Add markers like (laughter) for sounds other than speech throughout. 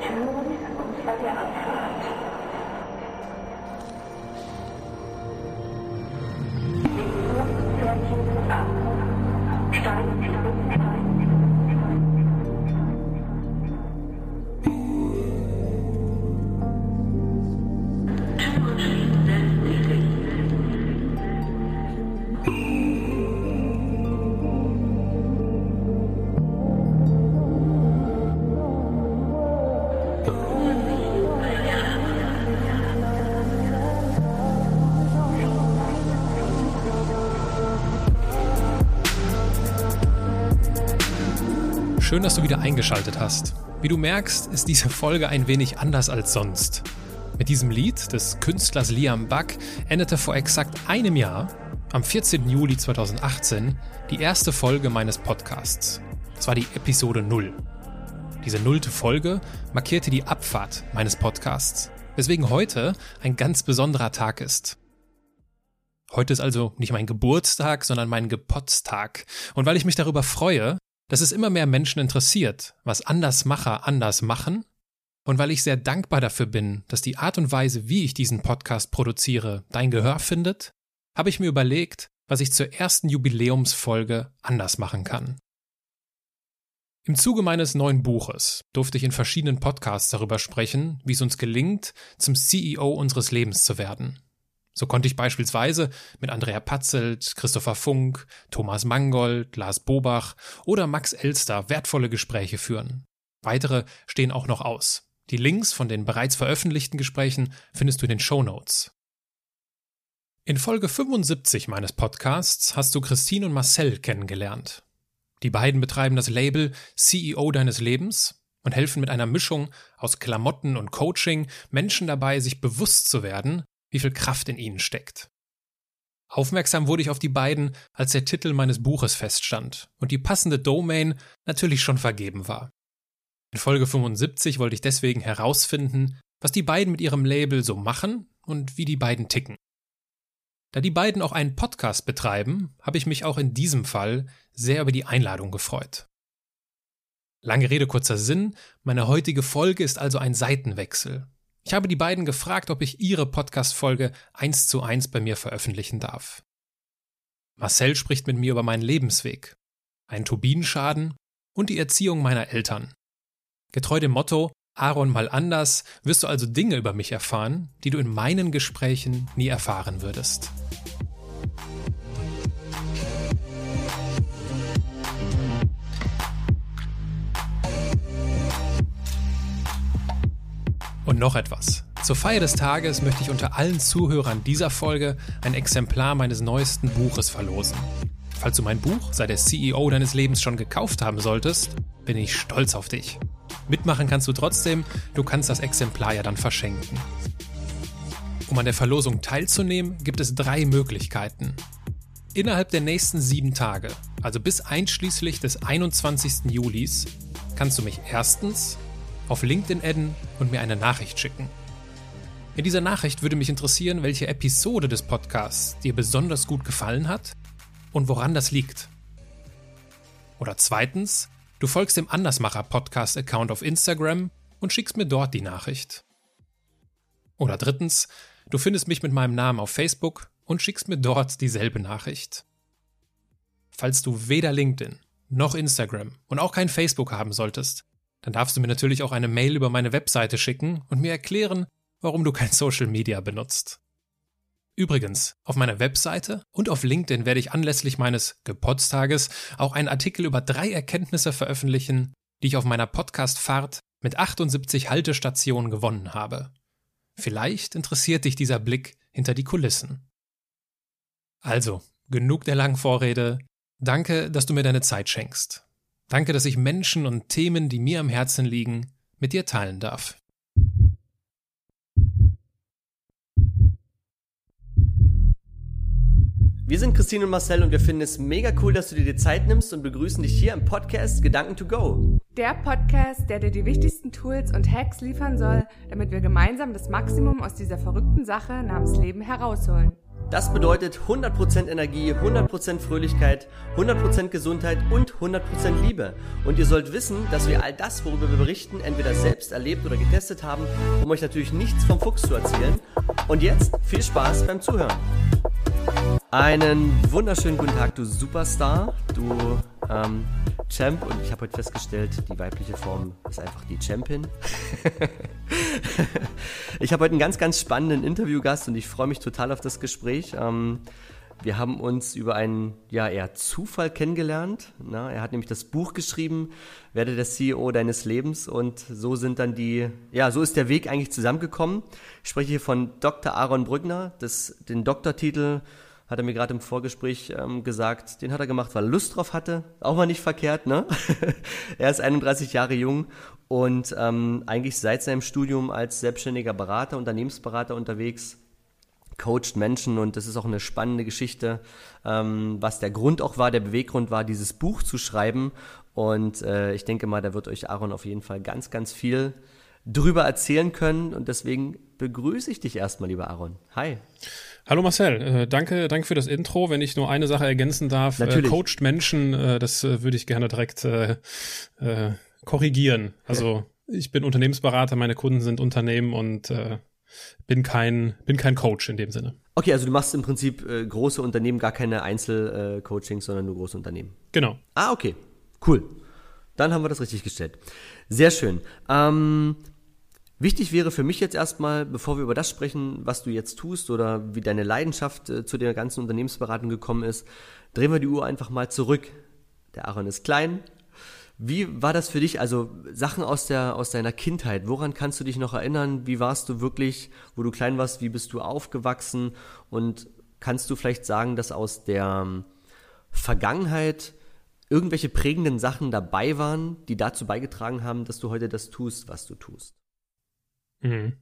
Two, Schön, dass du wieder eingeschaltet hast. Wie du merkst, ist diese Folge ein wenig anders als sonst. Mit diesem Lied des Künstlers Liam Buck endete vor exakt einem Jahr, am 14. Juli 2018, die erste Folge meines Podcasts. Das war die Episode 0. Diese nullte Folge markierte die Abfahrt meines Podcasts, weswegen heute ein ganz besonderer Tag ist. Heute ist also nicht mein Geburtstag, sondern mein Gepotztag. Und weil ich mich darüber freue, dass es immer mehr Menschen interessiert, was Andersmacher anders machen, und weil ich sehr dankbar dafür bin, dass die Art und Weise, wie ich diesen Podcast produziere, dein Gehör findet, habe ich mir überlegt, was ich zur ersten Jubiläumsfolge anders machen kann. Im Zuge meines neuen Buches durfte ich in verschiedenen Podcasts darüber sprechen, wie es uns gelingt, zum CEO unseres Lebens zu werden. So konnte ich beispielsweise mit Andrea Patzelt, Christopher Funk, Thomas Mangold, Lars Bobach oder Max Elster wertvolle Gespräche führen. Weitere stehen auch noch aus. Die Links von den bereits veröffentlichten Gesprächen findest du in den Show Notes. In Folge 75 meines Podcasts hast du Christine und Marcel kennengelernt. Die beiden betreiben das Label CEO deines Lebens und helfen mit einer Mischung aus Klamotten und Coaching Menschen dabei, sich bewusst zu werden, wie viel Kraft in ihnen steckt. Aufmerksam wurde ich auf die beiden, als der Titel meines Buches feststand und die passende Domain natürlich schon vergeben war. In Folge 75 wollte ich deswegen herausfinden, was die beiden mit ihrem Label so machen und wie die beiden ticken. Da die beiden auch einen Podcast betreiben, habe ich mich auch in diesem Fall sehr über die Einladung gefreut. Lange Rede, kurzer Sinn, meine heutige Folge ist also ein Seitenwechsel. Ich habe die beiden gefragt, ob ich ihre Podcast-Folge eins zu eins bei mir veröffentlichen darf. Marcel spricht mit mir über meinen Lebensweg, einen Turbinenschaden und die Erziehung meiner Eltern. Getreu dem Motto Aaron mal anders wirst du also Dinge über mich erfahren, die du in meinen Gesprächen nie erfahren würdest. Und noch etwas. Zur Feier des Tages möchte ich unter allen Zuhörern dieser Folge ein Exemplar meines neuesten Buches verlosen. Falls du mein Buch, sei der CEO deines Lebens schon gekauft haben solltest, bin ich stolz auf dich. Mitmachen kannst du trotzdem, du kannst das Exemplar ja dann verschenken. Um an der Verlosung teilzunehmen, gibt es drei Möglichkeiten. Innerhalb der nächsten sieben Tage, also bis einschließlich des 21. Julis, kannst du mich erstens auf LinkedIn adden und mir eine Nachricht schicken. In dieser Nachricht würde mich interessieren, welche Episode des Podcasts dir besonders gut gefallen hat und woran das liegt. Oder zweitens, du folgst dem Andersmacher Podcast Account auf Instagram und schickst mir dort die Nachricht. Oder drittens, du findest mich mit meinem Namen auf Facebook und schickst mir dort dieselbe Nachricht. Falls du weder LinkedIn noch Instagram und auch kein Facebook haben solltest, dann darfst du mir natürlich auch eine Mail über meine Webseite schicken und mir erklären, warum du kein (laughs) Social Media benutzt. Übrigens, auf meiner Webseite und auf LinkedIn werde ich anlässlich meines Gepotztages auch einen Artikel über drei Erkenntnisse veröffentlichen, die ich auf meiner Podcast-Fahrt mit 78 Haltestationen gewonnen habe. Vielleicht interessiert dich dieser Blick hinter die Kulissen. Also, genug der langen Vorrede. Danke, dass du mir deine Zeit schenkst. Danke, dass ich Menschen und Themen, die mir am Herzen liegen, mit dir teilen darf. Wir sind Christine und Marcel und wir finden es mega cool, dass du dir die Zeit nimmst und begrüßen dich hier im Podcast Gedanken to Go. Der Podcast, der dir die wichtigsten Tools und Hacks liefern soll, damit wir gemeinsam das Maximum aus dieser verrückten Sache namens Leben herausholen. Das bedeutet 100% Energie, 100% Fröhlichkeit, 100% Gesundheit und 100% Liebe. Und ihr sollt wissen, dass wir all das, worüber wir berichten, entweder selbst erlebt oder getestet haben, um euch natürlich nichts vom Fuchs zu erzählen. Und jetzt viel Spaß beim Zuhören. Einen wunderschönen guten Tag, du Superstar, du ähm, Champ. Und ich habe heute festgestellt, die weibliche Form ist einfach die Champin. (laughs) ich habe heute einen ganz, ganz spannenden Interviewgast und ich freue mich total auf das Gespräch. Ähm, wir haben uns über einen, ja, eher Zufall kennengelernt. Na, er hat nämlich das Buch geschrieben, werde der CEO deines Lebens und so sind dann die, ja, so ist der Weg eigentlich zusammengekommen. Ich spreche hier von Dr. Aaron Brückner, das, den Doktortitel hat er mir gerade im Vorgespräch ähm, gesagt, den hat er gemacht, weil er Lust drauf hatte. Auch mal nicht verkehrt, ne? (laughs) er ist 31 Jahre jung und ähm, eigentlich seit seinem Studium als selbstständiger Berater, Unternehmensberater unterwegs, coacht Menschen und das ist auch eine spannende Geschichte, ähm, was der Grund auch war, der Beweggrund war, dieses Buch zu schreiben. Und äh, ich denke mal, da wird euch Aaron auf jeden Fall ganz, ganz viel drüber erzählen können. Und deswegen begrüße ich dich erstmal, lieber Aaron. Hi. Hallo Marcel, äh, danke, danke für das Intro. Wenn ich nur eine Sache ergänzen darf, äh, Natürlich. äh, coacht Menschen, äh, das äh, würde ich gerne direkt äh, äh, korrigieren. Also ich bin Unternehmensberater, meine Kunden sind Unternehmen und äh, bin kein bin kein Coach in dem Sinne. Okay, also du machst im Prinzip äh, große Unternehmen, gar keine Einzelcoachings, sondern nur große Unternehmen. Genau. Ah, okay, cool. Dann haben wir das richtig gestellt. Sehr schön. Ähm, Wichtig wäre für mich jetzt erstmal, bevor wir über das sprechen, was du jetzt tust oder wie deine Leidenschaft äh, zu der ganzen Unternehmensberatung gekommen ist, drehen wir die Uhr einfach mal zurück. Der Aaron ist klein. Wie war das für dich? Also Sachen aus der aus deiner Kindheit. Woran kannst du dich noch erinnern? Wie warst du wirklich, wo du klein warst? Wie bist du aufgewachsen? Und kannst du vielleicht sagen, dass aus der ähm, Vergangenheit irgendwelche prägenden Sachen dabei waren, die dazu beigetragen haben, dass du heute das tust, was du tust? Mhm.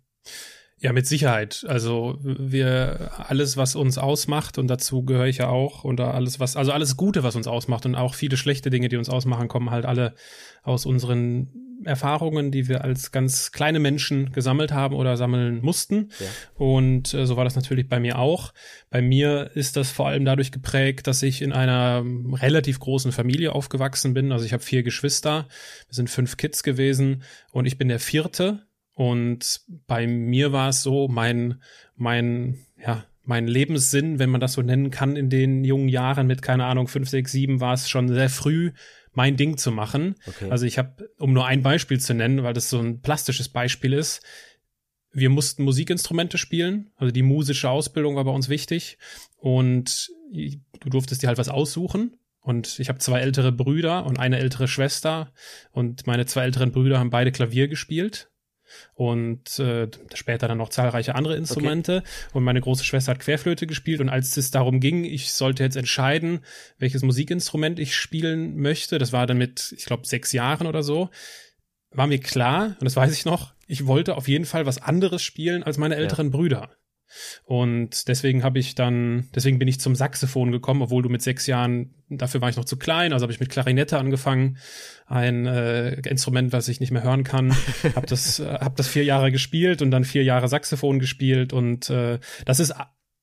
Ja, mit Sicherheit. Also wir alles, was uns ausmacht, und dazu gehöre ich ja auch, und alles, was, also alles Gute, was uns ausmacht, und auch viele schlechte Dinge, die uns ausmachen, kommen halt alle aus unseren Erfahrungen, die wir als ganz kleine Menschen gesammelt haben oder sammeln mussten. Ja. Und äh, so war das natürlich bei mir auch. Bei mir ist das vor allem dadurch geprägt, dass ich in einer relativ großen Familie aufgewachsen bin. Also ich habe vier Geschwister, wir sind fünf Kids gewesen und ich bin der vierte und bei mir war es so, mein, mein, ja, mein Lebenssinn, wenn man das so nennen kann, in den jungen Jahren mit, keine Ahnung, fünf, sechs, sieben, war es schon sehr früh, mein Ding zu machen. Okay. Also ich habe, um nur ein Beispiel zu nennen, weil das so ein plastisches Beispiel ist, wir mussten Musikinstrumente spielen, also die musische Ausbildung war bei uns wichtig und du durftest dir halt was aussuchen. Und ich habe zwei ältere Brüder und eine ältere Schwester und meine zwei älteren Brüder haben beide Klavier gespielt und äh, später dann noch zahlreiche andere Instrumente. Okay. Und meine große Schwester hat Querflöte gespielt. Und als es darum ging, ich sollte jetzt entscheiden, welches Musikinstrument ich spielen möchte, das war dann mit, ich glaube, sechs Jahren oder so, war mir klar, und das weiß ich noch, ich wollte auf jeden Fall was anderes spielen als meine älteren ja. Brüder. Und deswegen habe ich dann, deswegen bin ich zum Saxophon gekommen, obwohl du mit sechs Jahren, dafür war ich noch zu klein, also habe ich mit Klarinette angefangen, ein äh, Instrument, was ich nicht mehr hören kann. (laughs) habe das, äh, hab das vier Jahre gespielt und dann vier Jahre Saxophon gespielt. Und äh, das ist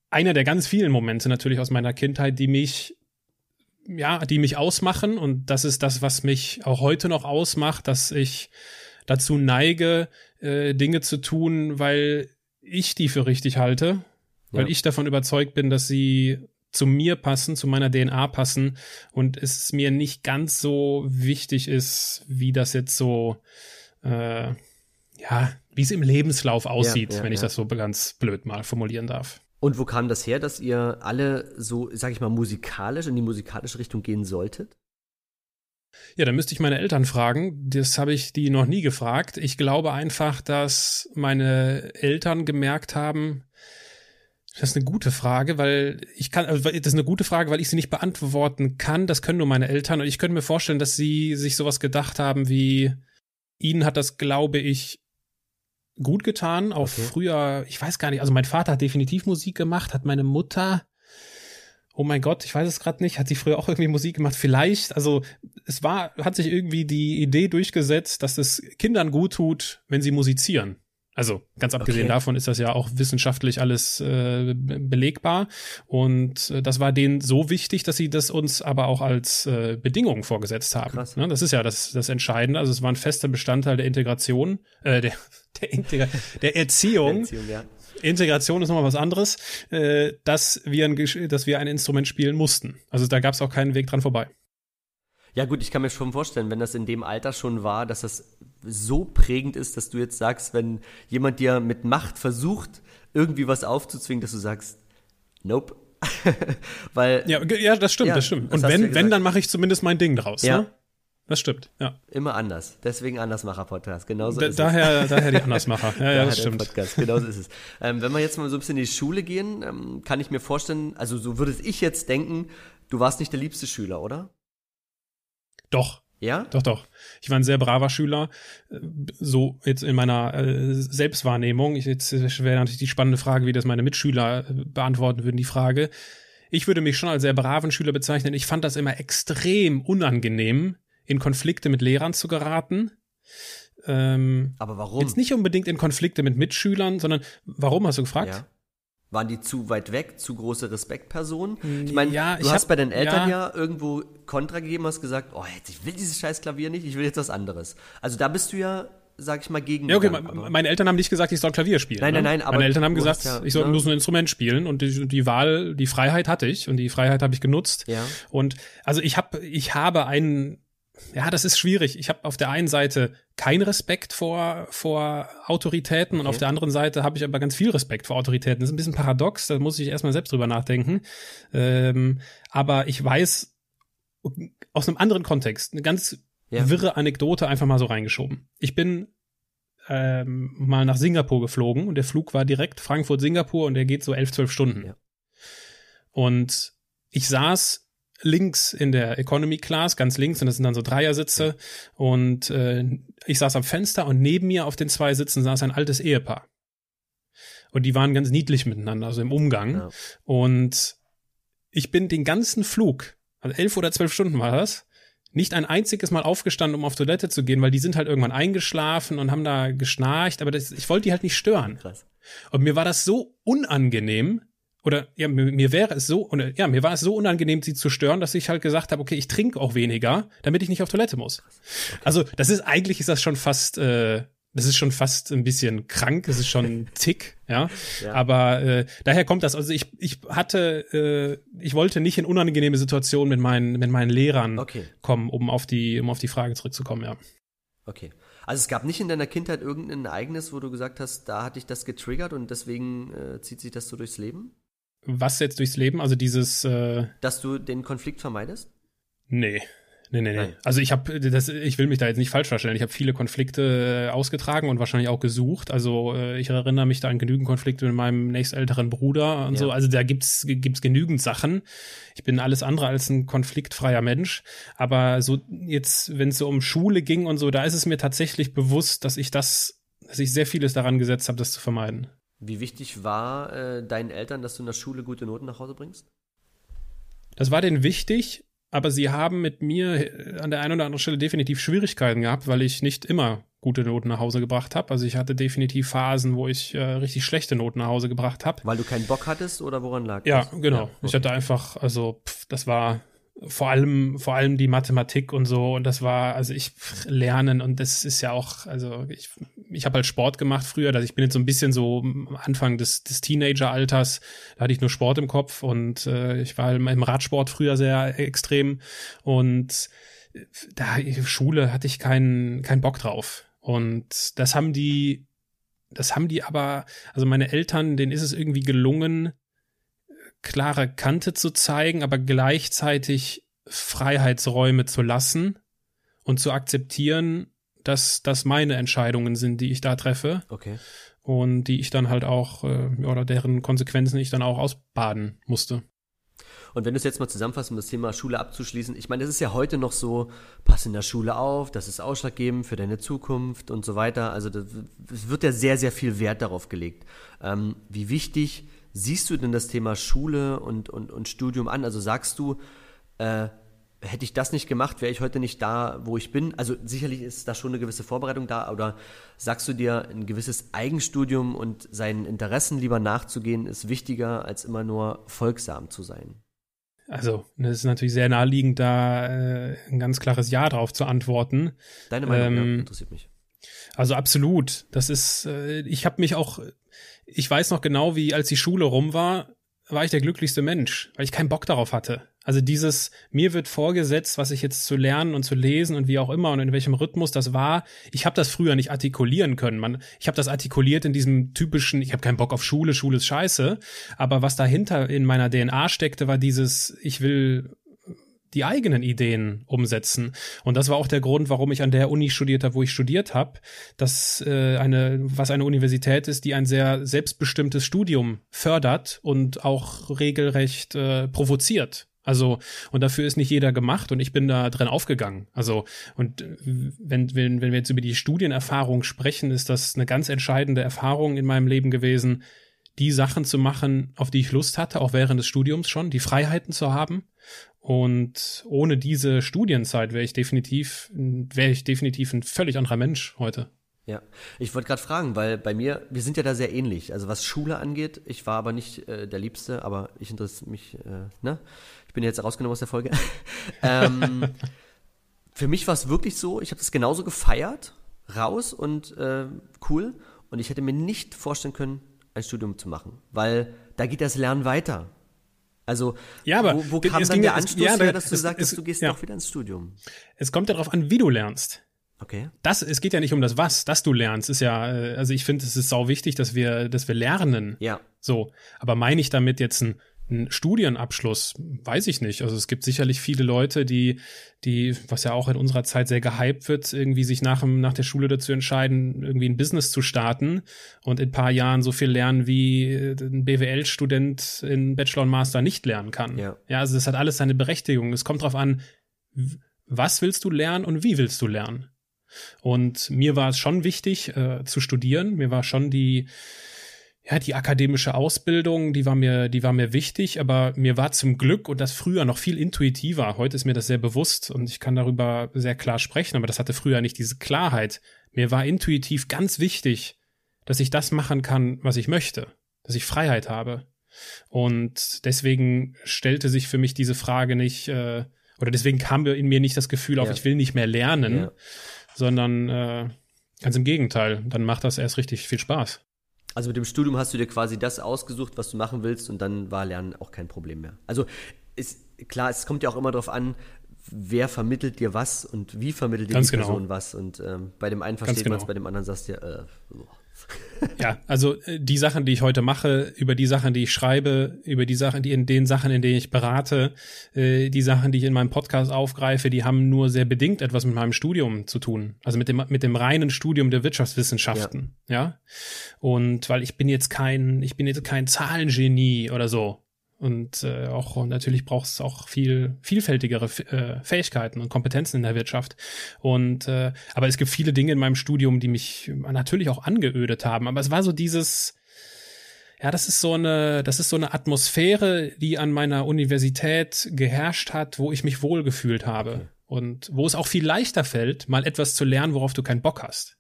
einer der ganz vielen Momente natürlich aus meiner Kindheit, die mich ja, die mich ausmachen. Und das ist das, was mich auch heute noch ausmacht, dass ich dazu neige, äh, Dinge zu tun, weil ich die für richtig halte, weil ja. ich davon überzeugt bin, dass sie zu mir passen, zu meiner DNA passen und es mir nicht ganz so wichtig ist, wie das jetzt so, äh, ja, wie es im Lebenslauf aussieht, ja, ja, wenn ich das so ganz blöd mal formulieren darf. Und wo kam das her, dass ihr alle so, sag ich mal, musikalisch in die musikalische Richtung gehen solltet? Ja, dann müsste ich meine Eltern fragen. Das habe ich die noch nie gefragt. Ich glaube einfach, dass meine Eltern gemerkt haben, das ist eine gute Frage, weil ich kann, also das ist eine gute Frage, weil ich sie nicht beantworten kann. Das können nur meine Eltern. Und ich könnte mir vorstellen, dass sie sich sowas gedacht haben wie, ihnen hat das, glaube ich, gut getan. Auch okay. früher, ich weiß gar nicht, also mein Vater hat definitiv Musik gemacht, hat meine Mutter oh mein Gott, ich weiß es gerade nicht, hat sie früher auch irgendwie Musik gemacht? Vielleicht, also es war, hat sich irgendwie die Idee durchgesetzt, dass es Kindern gut tut, wenn sie musizieren. Also ganz abgesehen Okay. davon ist das ja auch wissenschaftlich alles äh, be- belegbar. Und äh, das war denen so wichtig, dass sie das uns aber auch als äh, Bedingung vorgesetzt haben. Krass. Ne? Das ist ja das, das Entscheidende. Also es war ein fester Bestandteil der Integration, äh, der, (laughs) der, Integra der Erziehung. Beziehung, ja. Integration ist nochmal was anderes, äh, dass, wir ein, dass wir ein Instrument spielen mussten. Also da gab es auch keinen Weg dran vorbei. Ja gut, ich kann mir schon vorstellen, wenn das in dem Alter schon war, dass das so prägend ist, dass du jetzt sagst, wenn jemand dir mit Macht versucht, irgendwie was aufzuzwingen, dass du sagst, nope. (laughs) Weil Ja, ja das stimmt, Ja, das stimmt. Und wenn, ja wenn, dann mache ich zumindest mein Ding draus. Ja. Ne? Das stimmt, ja. immer anders. Deswegen Andersmacher-Podcast. Genauso Da, ist es. daher, (laughs) daher die Andersmacher. Ja, ja, (laughs) Daher das stimmt. Podcast. Genau so ist es. Ähm, wenn wir jetzt mal so ein bisschen in die Schule gehen, ähm, kann ich mir vorstellen, also so würde ich jetzt denken, du warst nicht der liebste Schüler, oder? Doch, Ja? doch, doch. Ich war ein sehr braver Schüler. Äh, So jetzt in meiner äh, Selbstwahrnehmung. Ich, jetzt wäre natürlich die spannende Frage, wie das meine Mitschüler äh, beantworten würden, die Frage. Ich würde mich schon als sehr braven Schüler bezeichnen. Ich fand das immer extrem unangenehm, in Konflikte mit Lehrern zu geraten. Ähm, Aber warum? Jetzt nicht unbedingt in Konflikte mit Mitschülern, sondern warum hast du gefragt? Ja. Waren die zu weit weg, zu große Respektpersonen? Ich meine, Ja, du ich hast hab- bei deinen Eltern ja. ja. irgendwo Kontra gegeben, hast gesagt, oh, jetzt, ich will dieses scheiß Klavier nicht, ich will jetzt was anderes. Also da bist du ja, sag ich mal, gegen. Ja, okay, me- meine Eltern haben nicht gesagt, ich soll Klavier spielen. Nein, ne? nein, nein, aber Meine Eltern haben gesagt, ja, ich soll ne? bloß ein Instrument spielen und die, die Wahl, die Freiheit hatte ich und die Freiheit habe ich genutzt. Ja. Und also ich habe, ich habe einen, ja, das ist schwierig. Ich habe auf der einen Seite keinen Respekt vor, vor Autoritäten und Okay. auf der anderen Seite habe ich aber ganz viel Respekt vor Autoritäten. Das ist ein bisschen paradox, da muss ich erstmal selbst drüber nachdenken. Ähm, aber ich weiß aus einem anderen Kontext, eine ganz Ja. wirre Anekdote einfach mal so reingeschoben. Ich bin ähm, mal nach Singapur geflogen und der Flug war direkt Frankfurt-Singapur und der geht so elf, zwölf Stunden. Ja. Und ich saß links in der Economy Class, ganz links, und das sind dann so Dreiersitze. Und äh, ich saß am Fenster und neben mir auf den zwei Sitzen saß ein altes Ehepaar. Und die waren ganz niedlich miteinander, also im Umgang. Ja. Und ich bin den ganzen Flug, also elf oder zwölf Stunden war das, nicht ein einziges Mal aufgestanden, um auf Toilette zu gehen, weil die sind halt irgendwann eingeschlafen und haben da geschnarcht, aber das, ich wollte die halt nicht stören. Krass. Und mir war das so unangenehm, oder ja, mir, mir wäre es so, oder, ja, mir war es so unangenehm, sie zu stören, dass ich halt gesagt habe, okay, ich trinke auch weniger, damit ich nicht auf Toilette muss. Also, das ist, eigentlich ist das schon fast, äh, das ist schon fast ein bisschen krank, das ist schon ein (laughs) Tick, ja. Ja. Aber äh, daher kommt das. Also ich, ich hatte, äh, ich wollte nicht in unangenehme Situationen mit meinen, mit meinen Lehrern Okay, kommen, um auf die, um auf die Frage zurückzukommen, ja. okay. Also es gab nicht in deiner Kindheit irgendein Ereignis, wo du gesagt hast, da hat dich das getriggert und deswegen äh, zieht sich das so durchs Leben? Was jetzt durchs Leben? Also dieses, äh, Dass du den Konflikt vermeidest? Nee. Nee, nee, nee. Nein. Also ich habe das ich will mich da jetzt nicht falsch verstellen. Ich habe viele Konflikte äh, ausgetragen und wahrscheinlich auch gesucht. Also äh, ich erinnere mich da an genügend Konflikte mit meinem nächstälteren Bruder und Ja. so. Also da gibt's gibt's genügend Sachen. Ich bin alles andere als ein konfliktfreier Mensch, aber so jetzt wenn es so um Schule ging und so, da ist es mir tatsächlich bewusst, dass ich das dass ich sehr vieles daran gesetzt habe, das zu vermeiden. Wie wichtig war äh, deinen Eltern, dass du in der Schule gute Noten nach Hause bringst? Das war denen wichtig, aber sie haben mit mir äh, an der einen oder anderen Stelle definitiv Schwierigkeiten gehabt, weil ich nicht immer gute Noten nach Hause gebracht habe. Also ich hatte definitiv Phasen, wo ich äh, richtig schlechte Noten nach Hause gebracht habe. Weil du keinen Bock hattest oder woran lag Ja, das? genau. okay. Ich hatte einfach, also pff, das war vor allem, vor allem die Mathematik und so. Und das war, also ich lernen und das ist ja auch, also ich, ich habe halt Sport gemacht früher, dass ich bin jetzt so ein bisschen so am Anfang des, des Teenager-Alters, da hatte ich nur Sport im Kopf und äh, ich war im Radsport früher sehr extrem. Und äh, da Schule hatte ich keinen keinen Bock drauf. Und das haben die das haben die aber also meine Eltern denen ist es irgendwie gelungen klare Kante zu zeigen, aber gleichzeitig Freiheitsräume zu lassen und zu akzeptieren, dass das meine Entscheidungen sind, die ich da treffe Okay. und die ich dann halt auch äh, oder deren Konsequenzen ich dann auch ausbaden musste. Und wenn du es jetzt mal zusammenfasst, um das Thema Schule abzuschließen, ich meine, das ist ja heute noch so, pass in der Schule auf, das ist ausschlaggebend für deine Zukunft und so weiter. Also es wird ja sehr, sehr viel Wert darauf gelegt. Ähm, wie wichtig siehst du denn das Thema Schule und, und, und Studium an? Also sagst du, äh, hätte ich das nicht gemacht, wäre ich heute nicht da, wo ich bin. Also sicherlich ist da schon eine gewisse Vorbereitung da, oder sagst du dir, ein gewisses Eigenstudium und seinen Interessen lieber nachzugehen, ist wichtiger, als immer nur folgsam zu sein? Also, das ist natürlich sehr naheliegend, da äh, ein ganz klares Ja drauf zu antworten. Deine Meinung Ähm, ja, interessiert mich. Also absolut. Das ist, äh, ich habe mich auch, ich weiß noch genau, wie als die Schule rum war, war ich der glücklichste Mensch, weil ich keinen Bock darauf hatte. Also dieses, mir wird vorgesetzt, was ich jetzt zu lernen und zu lesen und wie auch immer und in welchem Rhythmus das war. Ich habe das früher nicht artikulieren können. Man, ich habe das artikuliert in diesem typischen, ich habe keinen Bock auf Schule, Schule ist scheiße. Aber was dahinter in meiner DNA steckte, war dieses, ich will die eigenen Ideen umsetzen. Und das war auch der Grund, warum ich an der Uni studiert habe, wo ich studiert habe, dass äh, eine, was eine Universität ist, die ein sehr selbstbestimmtes Studium fördert und auch regelrecht äh, provoziert. Also, und dafür ist nicht jeder gemacht und ich bin da drin aufgegangen. Also, und äh, wenn, wenn, wenn wir jetzt über die Studienerfahrung sprechen, ist das eine ganz entscheidende Erfahrung in meinem Leben gewesen, die Sachen zu machen, auf die ich Lust hatte, auch während des Studiums schon, die Freiheiten zu haben. Und ohne diese Studienzeit wäre ich definitiv, wäre ich definitiv ein völlig anderer Mensch heute. Ja, ich wollte gerade fragen, weil bei mir, wir sind ja da sehr ähnlich. Also was Schule angeht, ich war aber nicht äh, der Liebste, aber ich interessiere mich, äh, ne? Ich bin jetzt rausgenommen aus der Folge. (laughs) ähm, für mich war es wirklich so, ich habe das genauso gefeiert, raus und äh, cool. Und ich hätte mir nicht vorstellen können, ein Studium zu machen, weil da geht das Lernen weiter. Also, Ja, aber wo, wo kam dann der Anstoß ja, her, da- dass du es- du gehst ja. doch wieder ins Studium? Es kommt ja darauf an, wie du lernst. Okay. Das, es geht ja nicht um das Was, dass du lernst, ist ja, äh, also ich finde, es ist sau wichtig, dass wir, dass wir lernen. Ja. So. Aber meine ich damit jetzt einen, einen Studienabschluss? Weiß ich nicht. Also es gibt sicherlich viele Leute, die, die, was ja auch in unserer Zeit sehr gehypt wird, irgendwie sich nach, dem- nach der Schule dazu entscheiden, irgendwie ein Business zu starten und in ein paar Jahren so viel lernen, wie äh, ein BWL-Student in Bachelor und Master nicht lernen kann. Ja. ja, also das hat alles seine Berechtigung. Es kommt drauf an, was willst du lernen und wie willst du lernen? Und mir war es schon wichtig äh, zu studieren. Mir war schon die, ja, die akademische Ausbildung, die war mir, die war mir wichtig, aber mir war zum Glück und das früher noch viel intuitiver. Heute ist mir das sehr bewusst und ich kann darüber sehr klar sprechen, aber das hatte früher nicht diese Klarheit. Mir war intuitiv ganz wichtig, dass ich das machen kann, was ich möchte, dass ich Freiheit habe. Und deswegen stellte sich für mich diese Frage nicht, äh, oder deswegen kam in mir nicht das Gefühl auf, Ja. ich will nicht mehr lernen, Ja. sondern äh, ganz im Gegenteil. Dann macht das erst richtig viel Spaß. Also mit dem Studium hast du dir quasi das ausgesucht, was du machen willst und dann war Lernen auch kein Problem mehr. Also ist klar, es kommt ja auch immer darauf an, wer vermittelt dir was und wie vermittelt dir Ganz die genau. Person was. Und ähm, bei dem einen versteht genau. man es, bei dem anderen sagst du ja, äh, boah. (laughs) Ja, also äh, die Sachen, die ich heute mache, über die Sachen, die ich schreibe, über die Sachen, die in den Sachen, in denen ich berate, äh, die Sachen, die ich in meinem Podcast aufgreife, die haben nur sehr bedingt etwas mit meinem Studium zu tun. Also mit dem mit dem reinen Studium der Wirtschaftswissenschaften, ja. Und weil ich bin jetzt kein, ich bin jetzt kein Zahlengenie oder so. Und äh, auch natürlich braucht es auch viel vielfältigere äh, Fähigkeiten und Kompetenzen in der Wirtschaft. Und äh, aber es gibt viele Dinge in meinem Studium, die mich natürlich auch angeödet haben. Aber es war so dieses, ja, das ist so eine, das ist so eine Atmosphäre, die an meiner Universität geherrscht hat, wo ich mich wohlgefühlt habe. Und wo es auch viel leichter fällt, mal etwas zu lernen, worauf du keinen Bock hast.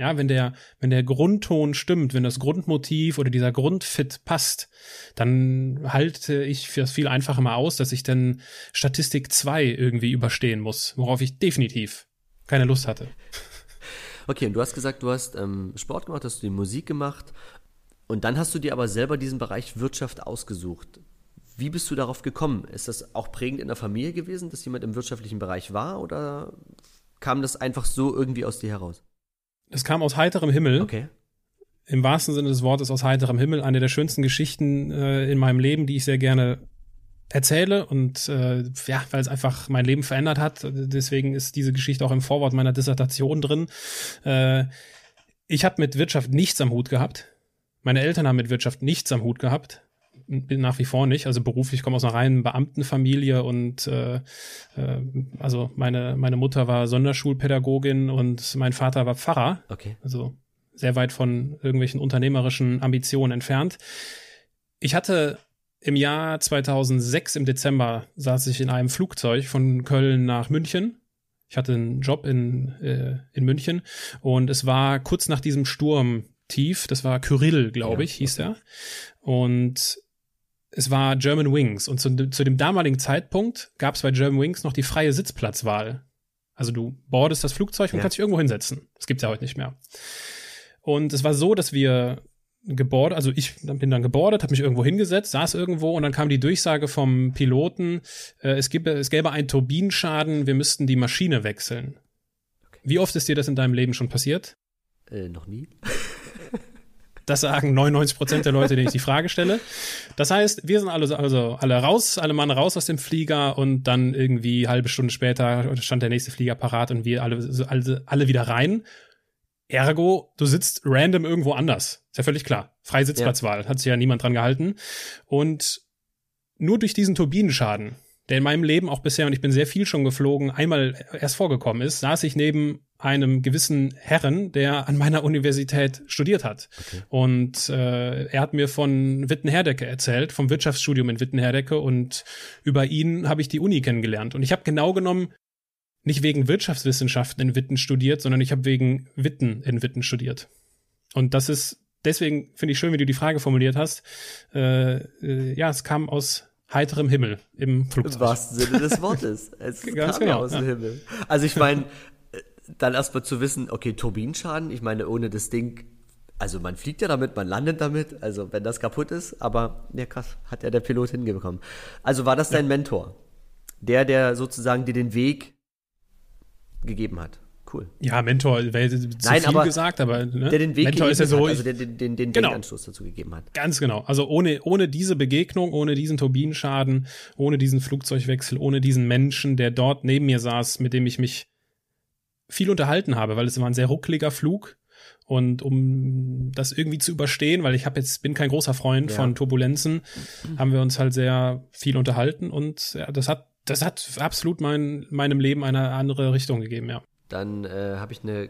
Ja, wenn der, wenn der Grundton stimmt, wenn das Grundmotiv oder dieser Grundfit passt, dann halte ich für das viel einfacher mal aus, dass ich dann Statistik 2 irgendwie überstehen muss, worauf ich definitiv keine Lust hatte. Okay, und du hast gesagt, du hast ähm, Sport gemacht, hast du die Musik gemacht und dann hast du dir aber selber diesen Bereich Wirtschaft ausgesucht. Wie bist du darauf gekommen? Ist das auch prägend in der Familie gewesen, dass jemand im wirtschaftlichen Bereich war oder kam das einfach so irgendwie aus dir heraus? Das kam aus heiterem Himmel. Okay. Im wahrsten Sinne des Wortes aus heiterem Himmel. Eine der schönsten Geschichten äh, in meinem Leben, die ich sehr gerne erzähle und äh, ja, weil es einfach mein Leben verändert hat. Deswegen ist diese Geschichte auch im Vorwort meiner Dissertation drin. Äh, ich habe mit Wirtschaft nichts am Hut gehabt. Meine Eltern haben mit Wirtschaft nichts am Hut gehabt. Bin nach wie vor nicht. Also beruflich komme aus einer reinen Beamtenfamilie und äh, äh, also meine, meine Mutter war Sonderschulpädagogin und mein Vater war Pfarrer. Okay. Also sehr weit von irgendwelchen unternehmerischen Ambitionen entfernt. Ich hatte im Jahr 2006 im Dezember saß ich in einem Flugzeug von Köln nach München. Ich hatte einen Job in, äh, in München und es war kurz nach diesem Sturm tief. Das war Kyrill, glaube ich, hieß er. Und es war German Wings. Und zu, zu dem damaligen Zeitpunkt gab es bei German Wings noch die freie Sitzplatzwahl. Also du boardest das Flugzeug und ja. kannst dich irgendwo hinsetzen. Das gibt's ja heute nicht mehr. Und es war so, dass wir gebordet, also ich bin dann gebordet, habe mich irgendwo hingesetzt, saß irgendwo und dann kam die Durchsage vom Piloten, äh, es, gäbe, es gäbe einen Turbinenschaden, wir müssten die Maschine wechseln. Okay. Wie oft ist dir das in deinem Leben schon passiert? Äh, noch nie. (laughs) Das sagen 99 Prozent der Leute, denen ich die Frage stelle. Das heißt, wir sind alle, also alle raus, alle Mann raus aus dem Flieger und dann irgendwie halbe Stunde später stand der nächste Flieger parat und wir alle, alle, alle wieder rein. Ergo, du sitzt random irgendwo anders. Ist ja völlig klar. Freie Sitzplatzwahl. Ja. Hat sich ja niemand dran gehalten. Und nur durch diesen Turbinenschaden, der in meinem Leben auch bisher, und ich bin sehr viel schon geflogen, einmal erst vorgekommen ist, saß ich neben einem gewissen Herren, der an meiner Universität studiert hat. Okay. Und äh, er hat mir von Wittenherdecke erzählt, vom Wirtschaftsstudium in Wittenherdecke und über ihn habe ich die Uni kennengelernt. Und ich habe genau genommen nicht wegen Wirtschaftswissenschaften in Witten studiert, sondern ich habe wegen Witten in Witten studiert. Und das ist, deswegen finde ich schön, wie du die Frage formuliert hast. Äh, äh, ja, es kam aus heiterem Himmel im Flugzeug. Im wahrsten Sinne des Wortes. Es (laughs) Ganz kam genau, aus dem Himmel. Also ich meine, dann erstmal zu wissen, okay, Turbinenschaden, ich meine, ohne das Ding, also man fliegt ja damit, man landet damit, also wenn das kaputt ist, aber ja krass, hat ja der Pilot hingebekommen. Also war das dein ja. Mentor? Der, der sozusagen dir den Weg gegeben hat. Cool. Ja, Mentor wäre zu Nein, viel aber gesagt, aber ne? der den Weg Mentor ist ja so, hat, also der den, den, den genau. Denkanstoß dazu gegeben hat. Ganz genau. Also ohne, ohne diese Begegnung, ohne diesen Turbinenschaden, ohne diesen Flugzeugwechsel, ohne diesen Menschen, der dort neben mir saß, mit dem ich mich viel unterhalten habe, weil es war ein sehr ruckliger Flug. Und um das irgendwie zu überstehen, weil ich habe jetzt bin kein großer Freund ja. von Turbulenzen, haben wir uns halt sehr viel unterhalten und ja, das hat das hat absolut mein, meinem Leben eine andere Richtung gegeben, ja. Dann äh, habe ich eine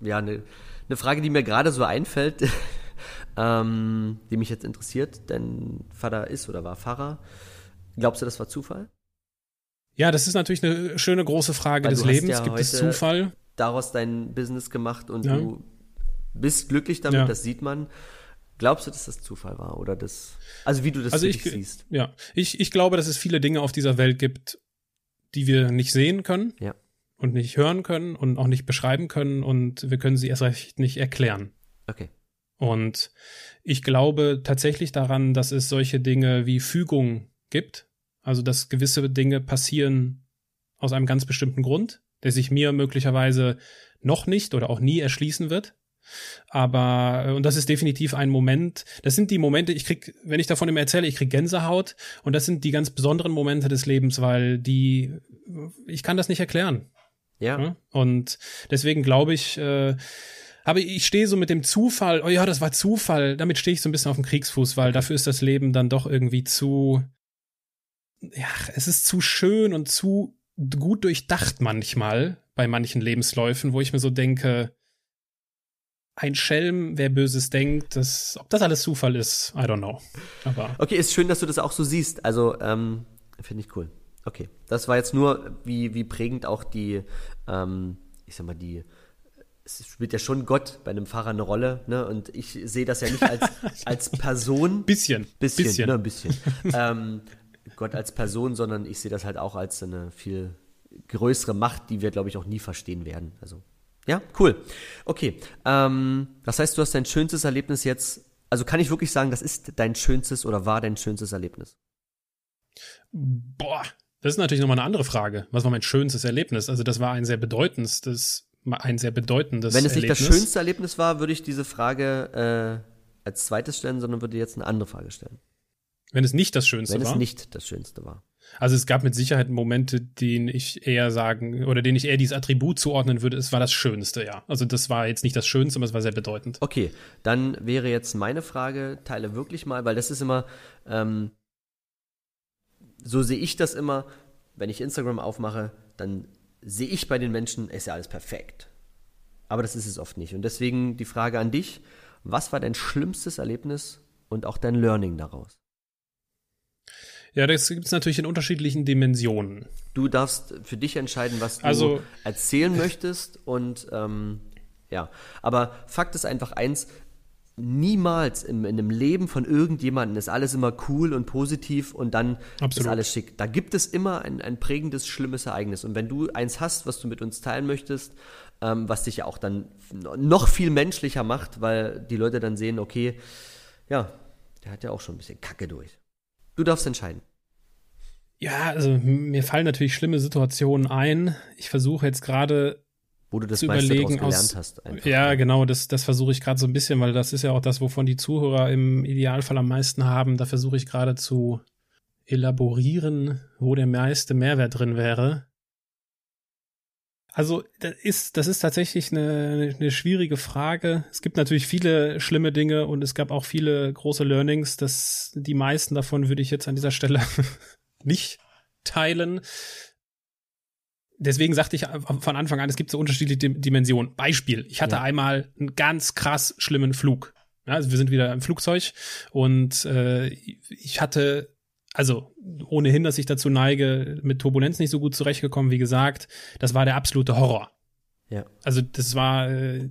ja eine, eine Frage, die mir gerade so einfällt, (laughs) ähm, die mich jetzt interessiert. Dein Vater ist oder war Pfarrer. Glaubst du, das war Zufall? Ja, das ist natürlich eine schöne große Frage Weil des Lebens. Ja Gibt es Zufall? Daraus dein Business gemacht und ja. du bist glücklich damit, ja. das sieht man. Glaubst du, dass das Zufall war oder das, also wie du das also ich, siehst? Ja, ich, ich glaube, dass es viele Dinge auf dieser Welt gibt, die wir nicht sehen können ja. und nicht hören können und auch nicht beschreiben können und wir können sie erst recht nicht erklären. Okay. Und ich glaube tatsächlich daran, dass es solche Dinge wie Fügung gibt, also, dass gewisse Dinge passieren aus einem ganz bestimmten Grund, der sich mir möglicherweise noch nicht oder auch nie erschließen wird. Aber, äh, und das ist definitiv ein Moment, das sind die Momente, ich krieg, wenn ich davon immer erzähle, ich krieg Gänsehaut und das sind die ganz besonderen Momente des Lebens, weil die, ich kann das nicht erklären. Ja. Und deswegen glaube ich, äh, aber ich stehe so mit dem Zufall, oh ja, das war Zufall, damit stehe ich so ein bisschen auf dem Kriegsfuß, weil dafür ist das Leben dann doch irgendwie zu, ja, es ist zu schön und zu gut durchdacht manchmal bei manchen Lebensläufen, wo ich mir so denke, ein Schelm, wer Böses denkt, das, ob das alles Zufall ist, I don't know. Aber okay, ist schön, dass du das auch so siehst. Also, ähm, finde ich cool. Okay, das war jetzt nur, wie, wie prägend auch die, ähm, ich sag mal, die, es spielt ja schon Gott bei einem Pfarrer eine Rolle, ne? Und ich sehe das ja nicht als, (laughs) als Person. bisschen. Bisschen, bisschen. Ne, ein bisschen. ähm, Gott als Person, sondern ich sehe das halt auch als eine viel größere Macht, die wir, glaube ich, auch nie verstehen werden. Also, ja, cool. Okay. Ähm, das heißt, du hast dein schönstes Erlebnis jetzt, also kann ich wirklich sagen, das ist dein schönstes oder war dein schönstes Erlebnis? Boah, das ist natürlich nochmal eine andere Frage. Was war mein schönstes Erlebnis? Also, das war ein sehr bedeutendes, ein sehr bedeutendes Wenn es nicht Erlebnis. das schönste Erlebnis war, würde ich diese Frage äh, als zweites stellen, sondern würde jetzt eine andere Frage stellen. Wenn es nicht das Schönste war. Wenn es nicht das Schönste war. Also es gab mit Sicherheit Momente, denen ich eher sagen, oder denen ich eher dieses Attribut zuordnen würde, es war das Schönste, ja. Also das war jetzt nicht das Schönste, aber es war sehr bedeutend. Okay, dann wäre jetzt meine Frage, teile wirklich mal, weil das ist immer, ähm, so sehe ich das immer, wenn ich Instagram aufmache, dann sehe ich bei den Menschen, ist ja alles perfekt. Aber das ist es oft nicht. Und deswegen die Frage an dich, was war dein schlimmstes Erlebnis und auch dein Learning daraus? Ja, das gibt es natürlich in unterschiedlichen Dimensionen. Du darfst für dich entscheiden, was du Also- erzählen (laughs) möchtest und ähm, ja. Aber Fakt ist einfach eins, niemals im, in einem Leben von irgendjemandem ist alles immer cool und positiv und dann Absolut. ist alles schick. Da gibt es immer ein, ein prägendes, schlimmes Ereignis. Und wenn du eins hast, was du mit uns teilen möchtest, ähm, was dich ja auch dann noch viel menschlicher macht, weil die Leute dann sehen, okay, ja, der hat ja auch schon ein bisschen Kacke durch. Du darfst entscheiden. Ja, also mir fallen natürlich schlimme Situationen ein. Ich versuche jetzt gerade Wo du das zu meiste überlegen daraus aus. gelernt hast. Einfach. ja, genau, das, das versuche ich gerade so ein bisschen, weil das ist ja auch das, wovon die Zuhörer im Idealfall am meisten haben. Da versuche ich gerade zu elaborieren, wo der meiste Mehrwert drin wäre. Also, das ist, das ist tatsächlich eine, eine schwierige Frage. Es gibt natürlich viele schlimme Dinge und es gab auch viele große Learnings. Das, die meisten davon würde ich jetzt an dieser Stelle (laughs) nicht teilen. Deswegen sagte ich von Anfang an, es gibt so unterschiedliche Dim- Dimensionen. Beispiel, ich hatte Ja. einmal einen ganz krass schlimmen Flug. Ja, also wir sind wieder im Flugzeug und äh, ich hatte, also ohnehin, dass ich dazu neige, mit Turbulenz nicht so gut zurechtgekommen, wie gesagt, das war der absolute Horror. Ja. Also das war, äh,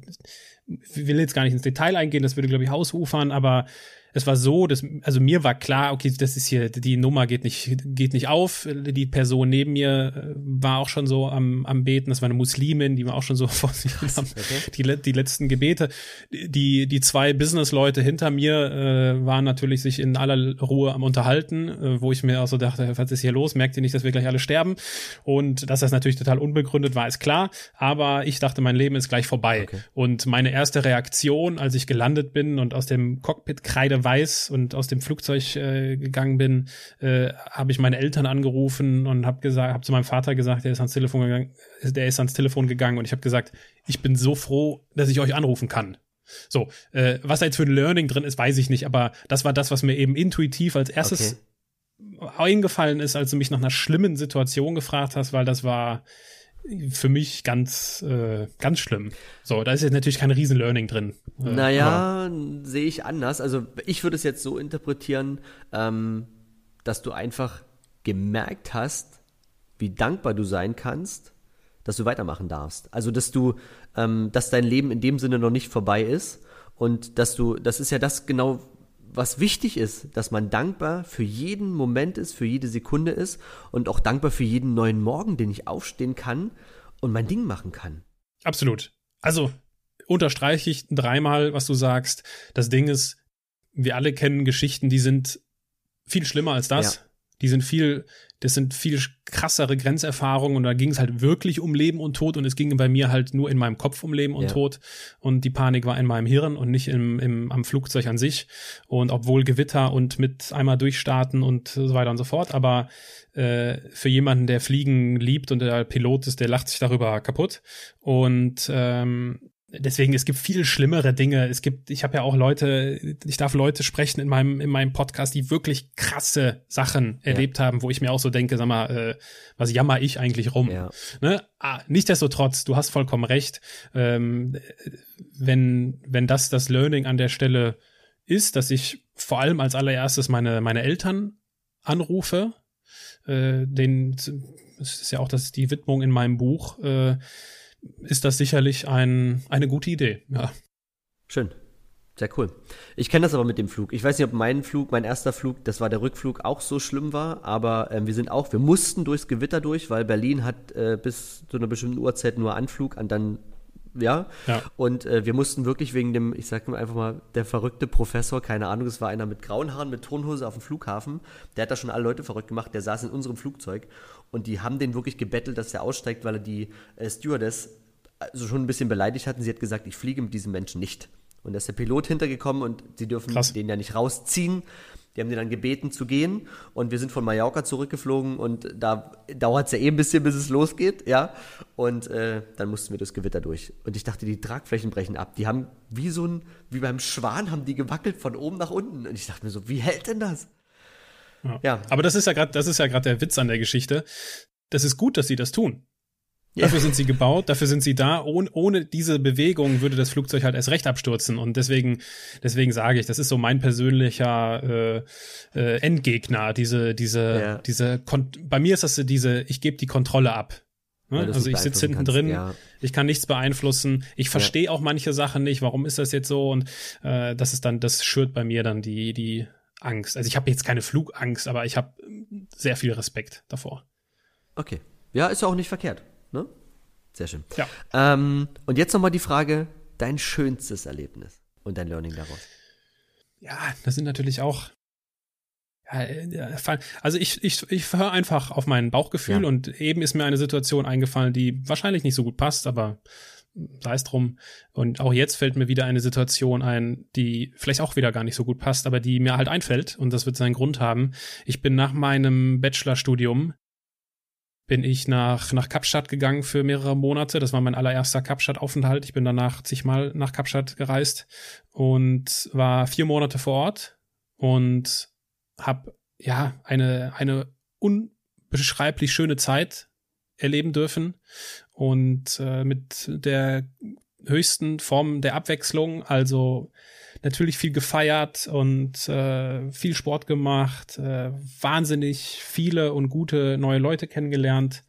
ich will jetzt gar nicht ins Detail eingehen, das würde, glaube ich, ausufern, aber es war so, dass, also mir war klar, okay, das ist hier, die Nummer geht nicht, geht nicht auf. Die Person neben mir äh, war auch schon so am, am Beten, das war eine Muslimin, die war auch schon so (laughs) vor sich am, die, die letzten Gebete. Die, die zwei Businessleute hinter mir äh, waren natürlich sich in aller Ruhe am Unterhalten, äh, wo ich mir auch so dachte, was ist hier los? Merkt ihr nicht, dass wir gleich alle sterben? Und dass das natürlich total unbegründet war, ist klar. Aber ich dachte, mein Leben ist gleich vorbei. Okay. Und meine erste Reaktion, als ich gelandet bin und aus dem Cockpit kreideweiß und aus dem Flugzeug äh, gegangen bin, äh, habe ich meine Eltern angerufen und habe gesagt, habe zu meinem Vater gesagt, der ist ans Telefon gegangen, der ist ans Telefon gegangen und ich habe gesagt, ich bin so froh, dass ich euch anrufen kann. So, äh, was da jetzt für ein Learning drin ist, weiß ich nicht, aber das war das, was mir eben intuitiv als erstes eingefallen ist, als du mich nach einer schlimmen Situation gefragt hast, weil das war für mich ganz, äh, ganz schlimm. So, da ist jetzt natürlich kein Riesen-Learning drin. Äh, Naja, sehe ich anders. Also ich würde es jetzt so interpretieren, ähm, dass du einfach gemerkt hast, wie dankbar du sein kannst, dass du weitermachen darfst. Also dass du, ähm, dass dein Leben in dem Sinne noch nicht vorbei ist und dass du, das ist ja das genau, was wichtig ist, dass man dankbar für jeden Moment ist, für jede Sekunde ist und auch dankbar für jeden neuen Morgen, den ich aufstehen kann und mein Ding machen kann. Absolut. Also unterstreiche ich dreimal, was du sagst. Das Ding ist, wir alle kennen Geschichten, die sind viel schlimmer als das. Ja. Die sind viel, das sind viel krassere Grenzerfahrungen und da ging es halt wirklich um Leben und Tod und es ging bei mir halt nur in meinem Kopf um Leben und Ja. Tod und die Panik war in meinem Hirn und nicht im, im, am Flugzeug an sich und obwohl Gewitter und mit einmal durchstarten und so weiter und so fort, aber äh, für jemanden, der Fliegen liebt und der Pilot ist, der lacht sich darüber kaputt und ähm, deswegen, es gibt viel schlimmere Dinge. Es gibt, ich habe ja auch Leute, ich darf Leute sprechen in meinem, in meinem Podcast, die wirklich krasse Sachen erlebt haben, wo ich mir auch so denke, sag mal, äh, was jammer ich eigentlich rum? Ja. Ne? Ah, Nichtsdestotrotz, du hast vollkommen recht. Ähm, wenn, wenn das das Learning an der Stelle ist, dass ich vor allem als allererstes meine, meine Eltern anrufe, äh, den, das ist ja auch das, die Widmung in meinem Buch, äh, ist das sicherlich ein, eine gute Idee. Ja. Schön. Sehr cool. Ich kenne das aber mit dem Flug. Ich weiß nicht, ob mein Flug, mein erster Flug, das war der Rückflug, auch so schlimm war, aber ähm, wir sind auch, wir mussten durchs Gewitter durch, weil Berlin hat äh, bis zu einer bestimmten Uhrzeit nur Anflug und dann, ja. Ja. Und äh, wir mussten wirklich wegen dem, ich sag mal einfach mal, der verrückte Professor, keine Ahnung, es war einer mit grauen Haaren, mit Turnhose auf dem Flughafen, der hat da schon alle Leute verrückt gemacht, der saß in unserem Flugzeug und die haben den wirklich gebettelt, dass er aussteigt, weil er die äh, Stewardess also schon ein bisschen beleidigt hatten. Sie hat gesagt, ich fliege mit diesem Menschen nicht. Und da ist der Pilot hintergekommen und sie dürfen Krass. den ja nicht rausziehen. Die haben den dann gebeten zu gehen und wir sind von Mallorca zurückgeflogen und da dauert es ja eh ein bisschen, bis es losgeht, ja. Und äh, dann mussten wir durchs Gewitter durch. Und ich dachte, die Tragflächen brechen ab. Die haben wie so ein, wie beim Schwan haben die gewackelt von oben nach unten. Und ich dachte mir so, wie hält denn das? Ja. Ja. Aber das ist ja gerade, das ist ja gerade der Witz an der Geschichte. Das ist gut, dass sie das tun. Ja. Dafür sind sie gebaut, dafür sind sie da. Ohne, ohne diese Bewegung würde das Flugzeug halt erst recht abstürzen. Und deswegen, deswegen sage ich, das ist so mein persönlicher äh, äh, Endgegner. Diese, diese, ja. diese. Kon bei mir ist das diese. Ich gebe die Kontrolle ab. Ne? Also ich sitze hinten drin, ja. ich kann nichts beeinflussen. Ich verstehe auch manche Sachen nicht. Warum ist das jetzt so? Und äh, das ist dann, das schürt bei mir dann die die Angst. Also ich habe jetzt keine Flugangst, aber ich habe sehr viel Respekt davor. Okay. Ja, ist ja auch nicht verkehrt. Ne? Sehr schön. Ja. Ähm, und jetzt nochmal die Frage, dein schönstes Erlebnis und dein Learning daraus. Ja, das sind natürlich auch. Ja, also ich, ich, ich höre einfach auf mein Bauchgefühl ja. und eben ist mir eine Situation eingefallen, die wahrscheinlich nicht so gut passt, aber sei es drum. Und auch jetzt fällt mir wieder eine Situation ein, die vielleicht auch wieder gar nicht so gut passt, aber die mir halt einfällt und das wird seinen Grund haben. Ich bin nach meinem Bachelorstudium bin ich nach, nach Kapstadt gegangen für mehrere Monate. Das war mein allererster Kapstadt-Aufenthalt. Ich bin danach zigmal nach Kapstadt gereist und war vier Monate vor Ort und habe ja eine, eine unbeschreiblich schöne Zeit erleben dürfen und äh, mit der höchsten Form der Abwechslung, also natürlich viel gefeiert und äh, viel Sport gemacht, äh, wahnsinnig viele und gute neue Leute kennengelernt.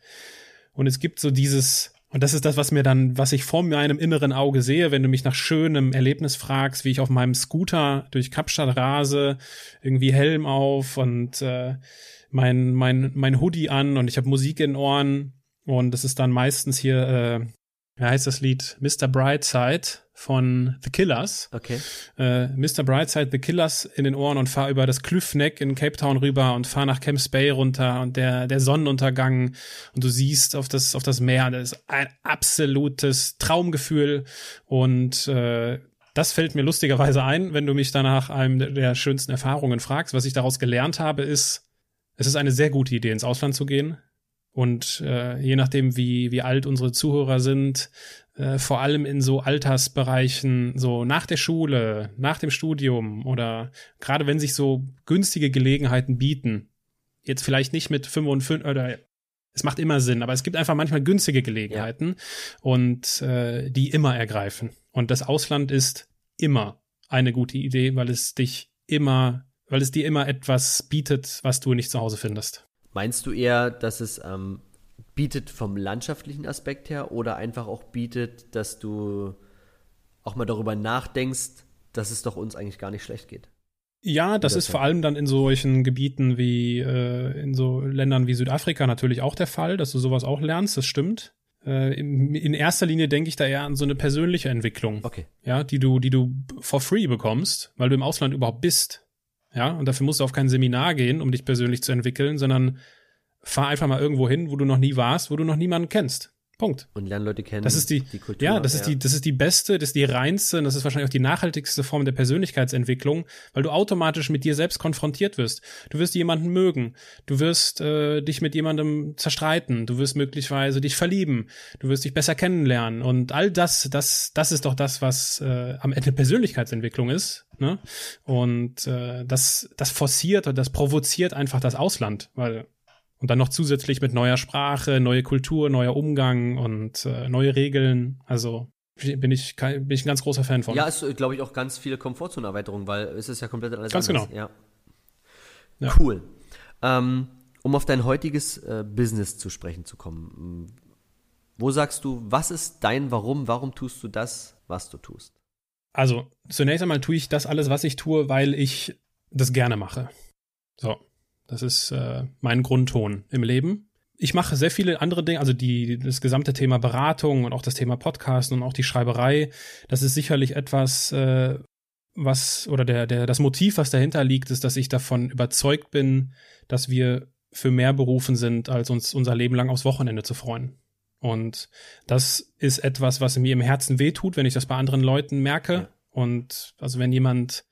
Und es gibt so dieses, und das ist das, was mir dann, was ich vor meinem inneren Auge sehe, wenn du mich nach schönem Erlebnis fragst, wie ich auf meinem Scooter durch Kapstadt rase, irgendwie Helm auf und äh, mein, mein, mein Hoodie an und ich habe Musik in Ohren. Und das ist dann meistens hier, äh, wie heißt das Lied? Mr. Brightside von The Killers. Okay. Äh, Mr. Brightside, The Killers in den Ohren und fahr über das Klüffneck in Cape Town rüber und fahr nach Camps Bay runter und der, der Sonnenuntergang und du siehst auf das, auf das Meer. Das ist ein absolutes Traumgefühl und äh, das fällt mir lustigerweise ein, wenn du mich danach einem der schönsten Erfahrungen fragst. Was ich daraus gelernt habe, ist, es ist eine sehr gute Idee, ins Ausland zu gehen. Und äh, je nachdem, wie, wie alt unsere Zuhörer sind, äh, vor allem in so Altersbereichen, so nach der Schule, nach dem Studium oder gerade wenn sich so günstige Gelegenheiten bieten, jetzt vielleicht nicht mit 55 oder es macht immer Sinn, aber es gibt einfach manchmal günstige Gelegenheiten ja. und äh, die immer ergreifen. Und das Ausland ist immer eine gute Idee, weil es dich immer, weil es dir immer etwas bietet, was du nicht zu Hause findest. Meinst du eher, dass es ähm, bietet vom landschaftlichen Aspekt her oder einfach auch bietet, dass du auch mal darüber nachdenkst, dass es doch uns eigentlich gar nicht schlecht geht? Ja, das ist vor allem dann in solchen Gebieten wie äh, in so Ländern wie Südafrika natürlich auch der Fall, dass du sowas auch lernst, das stimmt. Äh, in, in, erster Linie denke ich da eher an so eine persönliche Entwicklung. Okay. Ja, die du, die du for free bekommst, weil du im Ausland überhaupt bist. Ja, und dafür musst du auf kein Seminar gehen, um dich persönlich zu entwickeln, sondern fahr einfach mal irgendwo hin, wo du noch nie warst, wo du noch niemanden kennst. Punkt. Und lernen Leute kennen. Das ist die, die Kultur. Ja, das ja. ist die, das ist die beste, das ist die reinste, und das ist wahrscheinlich auch die nachhaltigste Form der Persönlichkeitsentwicklung, weil du automatisch mit dir selbst konfrontiert wirst. Du wirst jemanden mögen. Du wirst äh, dich mit jemandem zerstreiten. Du wirst möglicherweise dich verlieben. Du wirst dich besser kennenlernen. Und all das, das, das ist doch das, was äh, am Ende Persönlichkeitsentwicklung ist. Ne? Und äh, das, das forciert oder das provoziert einfach das Ausland, weil und dann noch zusätzlich mit neuer Sprache, neue Kultur, neuer Umgang und äh, neue Regeln. Also bin ich, bin ich ein ganz großer Fan von. Ja, ist, glaube ich, auch ganz viele Komfortzonenerweiterungen, weil es ist ja komplett alles ganz anders. Genau. Ja. ja. Cool. Ähm, um auf dein heutiges äh, Business zu sprechen zu kommen. Wo sagst du, was ist dein Warum? Warum tust du das, was du tust? Also, zunächst einmal tue ich das alles, was ich tue, weil ich das gerne mache. So. Das ist äh, mein Grundton im Leben. Ich mache sehr viele andere Dinge, also die, das gesamte Thema Beratung und auch das Thema Podcasten und auch die Schreiberei. Das ist sicherlich etwas, äh, was, oder der, der, das Motiv, was dahinter liegt, ist, dass ich davon überzeugt bin, dass wir für mehr berufen sind, als uns unser Leben lang aufs Wochenende zu freuen. Und das ist etwas, was mir im Herzen wehtut, wenn ich das bei anderen Leuten merke. Ja. Und also wenn jemand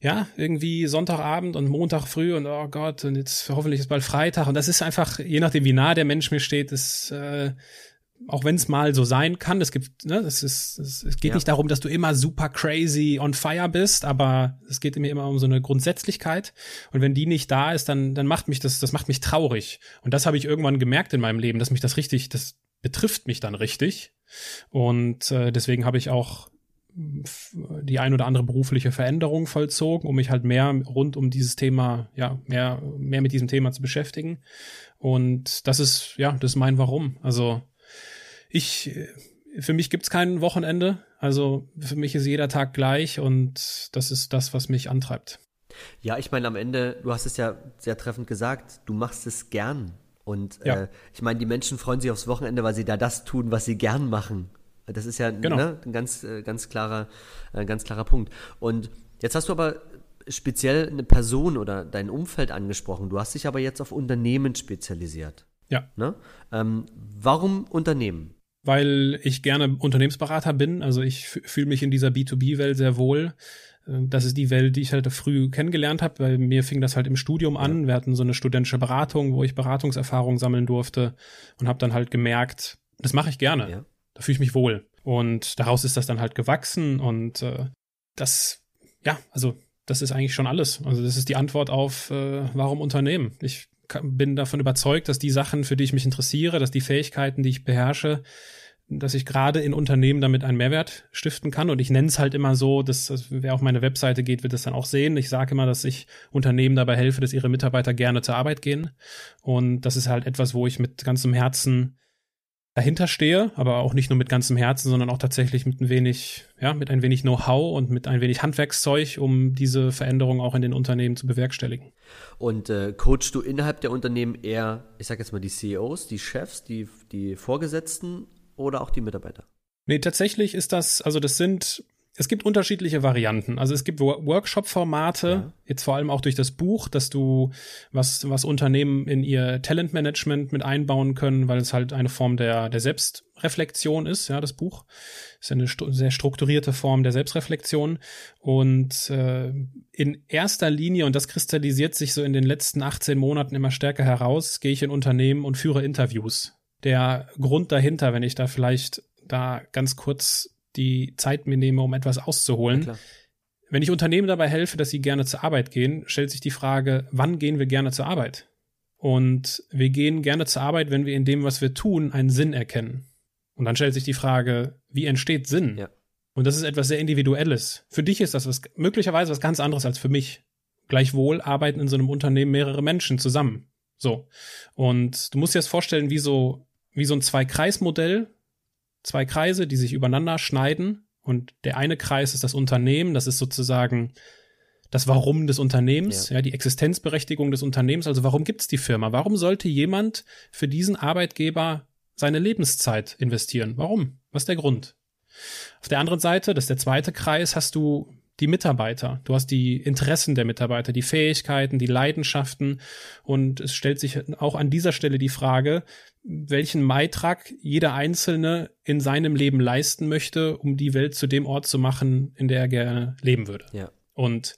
ja, irgendwie Sonntagabend und Montag früh und oh Gott, und jetzt hoffentlich ist bald Freitag. Und das ist einfach, je nachdem, wie nah der Mensch mir steht, ist, äh, auch wenn es mal so sein kann, es gibt, ne, das ist, es, es geht ja. nicht darum, dass du immer super crazy on fire bist, aber es geht mir immer um so eine Grundsätzlichkeit. Und wenn die nicht da ist, dann, dann macht mich das, das macht mich traurig. Und das habe ich irgendwann gemerkt in meinem Leben, dass mich das richtig, das betrifft mich dann richtig. Und äh, deswegen habe ich auch die ein oder andere berufliche Veränderung vollzogen, um mich halt mehr rund um dieses Thema, ja, mehr, mehr mit diesem Thema zu beschäftigen. Und das ist, ja, das ist mein Warum. Also ich, für mich gibt's kein Wochenende. Also für mich ist jeder Tag gleich und das ist das, was mich antreibt. Ja, ich meine, am Ende, du hast es ja sehr treffend gesagt, du machst es gern. Und Ja. äh, ich meine, die Menschen freuen sich aufs Wochenende, weil sie da das tun, was sie gern machen. Das ist ja Genau. ne, ein ganz, äh, ganz klarer, äh, ganz klarer Punkt. Und jetzt hast du aber speziell eine Person oder dein Umfeld angesprochen. Du hast dich aber jetzt auf Unternehmen spezialisiert. Ja. Ne? Ähm, warum Unternehmen? weil ich gerne Unternehmensberater bin. Also ich fühle mich in dieser B2B-Welt sehr wohl. Äh, Das ist die Welt, die ich halt früh kennengelernt habe, weil mir fing das halt im Studium an. Wir hatten so eine studentische Beratung, wo ich Beratungserfahrung sammeln durfte und habe dann halt gemerkt, das mache ich gerne. Ja. Da fühle ich mich wohl. Und daraus ist das dann halt gewachsen und äh, das, ja, also das ist eigentlich schon alles. Also das ist die Antwort auf, äh, warum Unternehmen. Ich bin davon überzeugt, dass die Sachen, für die ich mich interessiere, dass die Fähigkeiten, die ich beherrsche, dass ich gerade in Unternehmen damit einen Mehrwert stiften kann. Und ich nenne es halt immer so, dass, dass wer auf meine Webseite geht, wird das dann auch sehen. Ich sage immer, dass ich Unternehmen dabei helfe, dass ihre Mitarbeiter gerne zur Arbeit gehen. Und das ist halt etwas, wo ich mit ganzem Herzen dahinter stehe, aber auch nicht nur mit ganzem Herzen, sondern auch tatsächlich mit ein wenig, ja, mit ein wenig Know-how und mit ein wenig Handwerkszeug, um diese Veränderung auch in den Unternehmen zu bewerkstelligen. Und äh, coachst du innerhalb der Unternehmen eher, ich sag jetzt mal, die CEOs, die Chefs, die, die Vorgesetzten oder auch die Mitarbeiter? Nee, tatsächlich ist das, also das sind, es gibt unterschiedliche Varianten. Also es gibt Wo- Workshop-Formate, Ja. jetzt vor allem auch durch das Buch, dass du was, was Unternehmen in ihr Talentmanagement mit einbauen können, weil es halt eine Form der, der Selbstreflexion ist, ja, das Buch. Ist ja eine stu sehr strukturierte Form der Selbstreflexion. Und äh, in erster Linie, und das kristallisiert sich so in den letzten 18 Monaten immer stärker heraus, gehe ich in Unternehmen und führe Interviews. Der Grund dahinter, wenn ich da vielleicht da ganz kurz die Zeit mir nehme, um etwas auszuholen. klar. Wenn ich Unternehmen dabei helfe, dass sie gerne zur Arbeit gehen, stellt sich die Frage, wann gehen wir gerne zur Arbeit? Und wir gehen gerne zur Arbeit, wenn wir in dem, was wir tun, einen Sinn erkennen. Und dann stellt sich die Frage, wie entsteht Sinn? Ja. Und das ist etwas sehr Individuelles. Für dich ist das was, möglicherweise was ganz anderes als für mich. Gleichwohl arbeiten in so einem Unternehmen mehrere Menschen zusammen. So. Und du musst dir das vorstellen, wie so, wie so ein Zwei-Kreis-Modell. Zwei Kreise, die sich übereinander schneiden. Und der eine Kreis ist das Unternehmen. Das ist sozusagen das Warum des Unternehmens, Ja. ja, die Existenzberechtigung des Unternehmens. Also warum gibt es die Firma? Warum sollte jemand für diesen Arbeitgeber seine Lebenszeit investieren? Warum? Was ist der Grund? Auf der anderen Seite, das ist der zweite Kreis, hast du die Mitarbeiter. Du hast die Interessen der Mitarbeiter, die Fähigkeiten, die Leidenschaften. Und es stellt sich auch an dieser Stelle die Frage, welchen Beitrag jeder Einzelne in seinem Leben leisten möchte, um die Welt zu dem Ort zu machen, in der er gerne leben würde. Ja. Und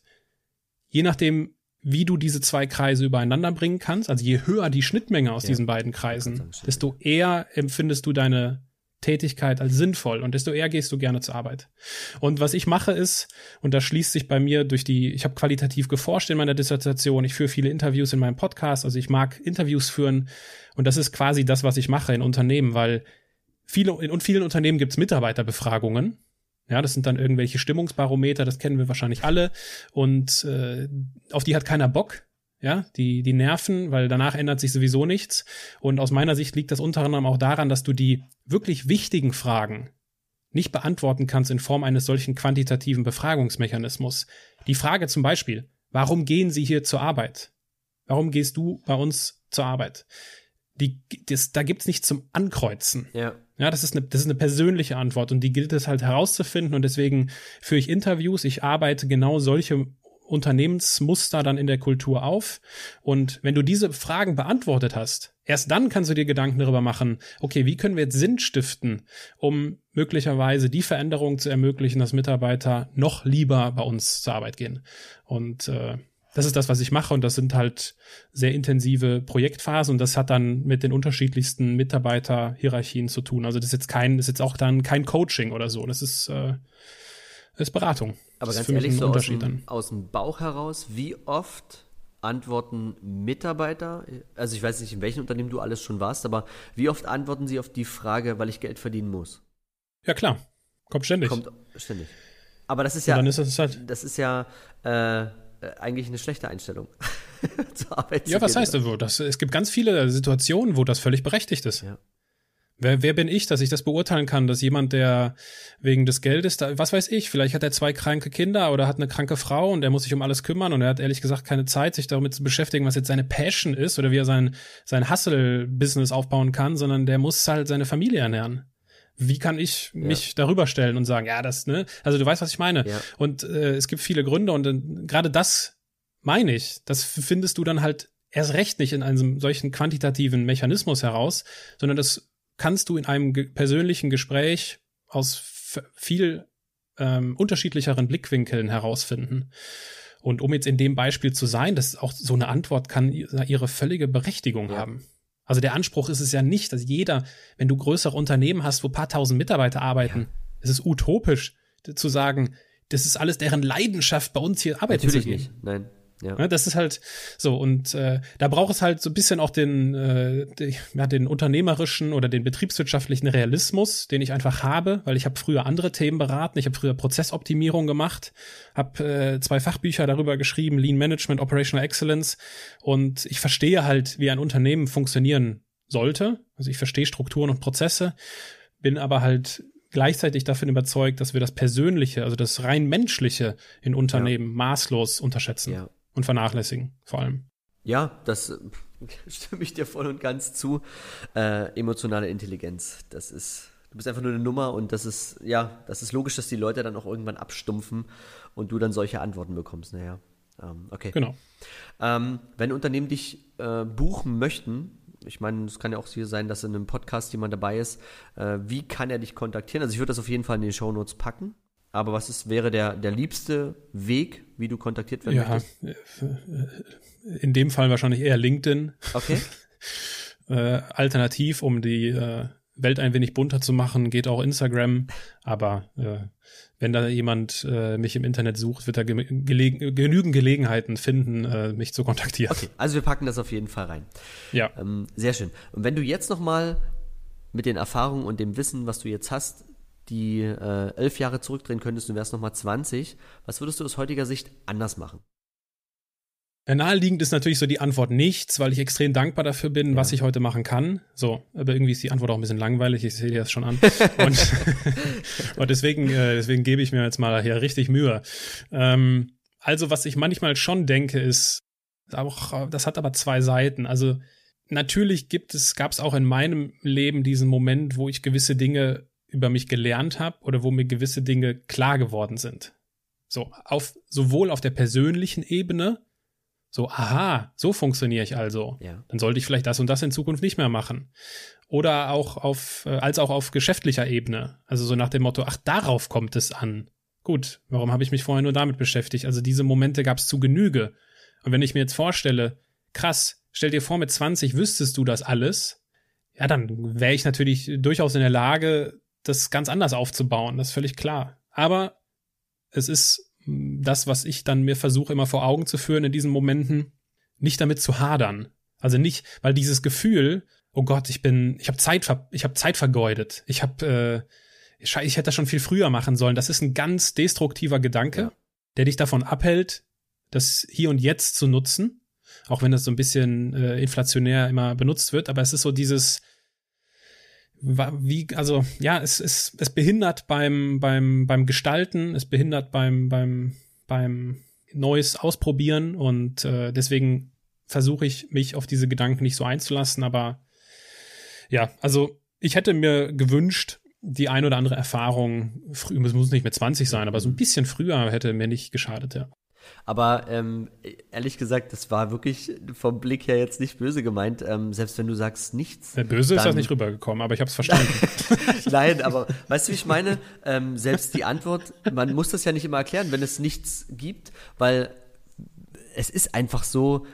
je nachdem, wie du diese zwei Kreise übereinander bringen kannst, also je höher die Schnittmenge aus Ja. diesen beiden Kreisen, desto eher empfindest du deine Tätigkeit als sinnvoll und desto eher gehst du gerne zur Arbeit. Und was ich mache ist, und das schließt sich bei mir durch die, ich habe qualitativ geforscht in meiner Dissertation, ich führe viele Interviews in meinem Podcast, also ich mag Interviews führen und das ist quasi das, was ich mache in Unternehmen, weil viele, in vielen Unternehmen gibt es Mitarbeiterbefragungen. Ja, das sind dann irgendwelche Stimmungsbarometer, das kennen wir wahrscheinlich alle. Und äh, auf die hat keiner Bock. Ja, die, die nerven, weil danach ändert sich sowieso nichts. Und aus meiner Sicht liegt das unter anderem auch daran, dass du die wirklich wichtigen Fragen nicht beantworten kannst in Form eines solchen quantitativen Befragungsmechanismus. Die Frage zum Beispiel, warum gehen Sie hier zur Arbeit? Warum gehst du bei uns zur Arbeit? Die, das, da gibt's nichts zum Ankreuzen. Ja. Ja, das ist, eine, das ist eine persönliche Antwort und die gilt es halt herauszufinden und deswegen führe ich Interviews. Ich arbeite genau solche Unternehmensmuster dann in der Kultur auf. Und wenn du diese Fragen beantwortet hast, erst dann kannst du dir Gedanken darüber machen, okay, wie können wir jetzt Sinn stiften, um möglicherweise die Veränderung zu ermöglichen, dass Mitarbeiter noch lieber bei uns zur Arbeit gehen. Und äh, das ist das, was ich mache und das sind halt sehr intensive Projektphasen und das hat dann mit den unterschiedlichsten Mitarbeiterhierarchien zu tun. Also das ist jetzt kein, ist jetzt auch dann kein Coaching oder so. Das ist, äh, das ist Beratung. Aber das ganz ist ehrlich, so aus dem, aus dem Bauch heraus, wie oft antworten Mitarbeiter, also ich weiß nicht, in welchem Unternehmen du alles schon warst, aber wie oft antworten sie auf die Frage, weil ich Geld verdienen muss? Ja, klar. Kommt ständig. Kommt ständig. Aber das ist ja, dann ist es halt. das ist ja äh, äh, eigentlich eine schlechte Einstellung (laughs) zur Arbeit. Ja, was heißt das? das? Es gibt ganz viele Situationen, wo das völlig berechtigt ist. Ja. Wer, wer bin ich, dass ich das beurteilen kann, dass jemand, der wegen des Geldes, da, was weiß ich, vielleicht hat er zwei kranke Kinder oder hat eine kranke Frau und er muss sich um alles kümmern und er hat ehrlich gesagt keine Zeit, sich damit zu beschäftigen, was jetzt seine Passion ist oder wie er sein, sein Hustle-Business aufbauen kann, sondern der muss halt seine Familie ernähren. Wie kann ich mich darüber stellen und sagen, ja, das, ne? Also du weißt, was ich meine. Ja. Und äh, es gibt viele Gründe und äh, gerade das meine ich, das findest du dann halt erst recht nicht in einem solchen quantitativen Mechanismus heraus, sondern das kannst du in einem ge persönlichen Gespräch aus viel ähm, unterschiedlicheren Blickwinkeln herausfinden. Und um jetzt in dem Beispiel zu sein, dass auch so eine Antwort kann ihre völlige Berechtigung Ja. haben. Also der Anspruch ist es ja nicht, dass jeder, wenn du größere Unternehmen hast, wo paar tausend Mitarbeiter arbeiten, es ist utopisch zu sagen, das ist alles deren Leidenschaft, bei uns hier arbeiten Natürlich zu gehen. nicht. Nein. Ja. Ne, das ist halt so und äh, da braucht es halt so ein bisschen auch den, äh, die, ja, den unternehmerischen oder den betriebswirtschaftlichen Realismus, den ich einfach habe, weil ich habe früher andere Themen beraten, ich habe früher Prozessoptimierung gemacht, habe äh, zwei Fachbücher darüber geschrieben, Lean Management, Operational Excellence und ich verstehe halt, wie ein Unternehmen funktionieren sollte. Also ich verstehe Strukturen und Prozesse, bin aber halt gleichzeitig davon überzeugt, dass wir das Persönliche, also das rein menschliche in Unternehmen maßlos unterschätzen Ja. Und vernachlässigen, vor allem. Ja, das (laughs) stimme ich dir voll und ganz zu. Äh, emotionale Intelligenz, das ist, du bist einfach nur eine Nummer und das ist, ja, das ist logisch, dass die Leute dann auch irgendwann abstumpfen und du dann solche Antworten bekommst. Naja, ähm, okay. Genau. Ähm, wenn Unternehmen dich äh, buchen möchten, ich meine, es kann ja auch hier sein, dass in einem Podcast jemand dabei ist, äh, wie kann er dich kontaktieren? Also ich würde das auf jeden Fall in die Shownotes packen. Aber was ist, wäre der, der liebste Weg, wie du kontaktiert werden Ja, möchtest? äh, in dem Fall wahrscheinlich eher LinkedIn. Okay. (laughs) Äh, alternativ, um die äh, Welt ein wenig bunter zu machen, geht auch Instagram. Aber äh, wenn da jemand äh, mich im Internet sucht, wird er ge gelegen genügend Gelegenheiten finden, äh, mich zu kontaktieren. Okay, also wir packen das auf jeden Fall rein. Ja. Ähm, sehr schön. Und wenn du jetzt nochmal mit den Erfahrungen und dem Wissen, was du jetzt hast, die äh, elf Jahre zurückdrehen könntest, du wärst nochmal 20, was würdest du aus heutiger Sicht anders machen? Ja, Naheliegend ist natürlich so die Antwort nichts, weil ich extrem dankbar dafür bin, was ich heute machen kann. So, aber irgendwie ist die Antwort auch ein bisschen langweilig, ich sehe dir das schon an. (laughs) Und, (laughs) und deswegen, äh, deswegen gebe ich mir jetzt mal hier richtig Mühe. Ähm, also, was ich manchmal schon denke, ist, auch, das hat aber zwei Seiten. Also, natürlich gibt es, gab es auch in meinem Leben diesen Moment, wo ich gewisse Dinge über mich gelernt habe oder wo mir gewisse Dinge klar geworden sind. So, auf, sowohl auf der persönlichen Ebene, so, aha, so funktioniere ich also. Ja. Dann sollte ich vielleicht das und das in Zukunft nicht mehr machen. Oder auch auf, äh, als auch auf geschäftlicher Ebene. Also so nach dem Motto, ach, darauf kommt es an. Gut, warum habe ich mich vorher nur damit beschäftigt? Also diese Momente gab es zu Genüge. Und wenn ich mir jetzt vorstelle, krass, stell dir vor, mit 20 wüsstest du das alles, ja, dann wäre ich natürlich durchaus in der Lage, das ganz anders aufzubauen. Das ist völlig klar. Aber es ist mh, das, was ich dann mir versuche immer vor Augen zu führen in diesen Momenten, nicht damit zu hadern. Also nicht, weil dieses Gefühl, oh Gott, ich bin, ich habe Zeit, ich habe Zeit vergeudet. Ich habe, äh, ich, ich hätte das schon viel früher machen sollen. Das ist ein ganz destruktiver Gedanke, Ja. der dich davon abhält, das hier und jetzt zu nutzen. Auch wenn das so ein bisschen äh, inflationär immer benutzt wird, aber es ist so dieses, wie, also ja, es, es, es behindert beim, beim, beim Gestalten, es behindert beim, beim, beim Neues ausprobieren und äh, deswegen versuche ich, mich auf diese Gedanken nicht so einzulassen, aber ja, also ich hätte mir gewünscht, die ein oder andere Erfahrung, früh, es muss nicht mit 20 sein, aber so ein bisschen früher hätte mir nicht geschadet, ja. Aber ähm, ehrlich gesagt, das war wirklich vom Blick her jetzt nicht böse gemeint. Ähm, selbst wenn du sagst nichts. Der Böse ist das nicht rübergekommen, aber ich habe es verstanden. (laughs) Nein, aber weißt du, wie ich meine? Ähm, selbst die Antwort, man muss das ja nicht immer erklären, wenn es nichts gibt, weil es ist einfach so,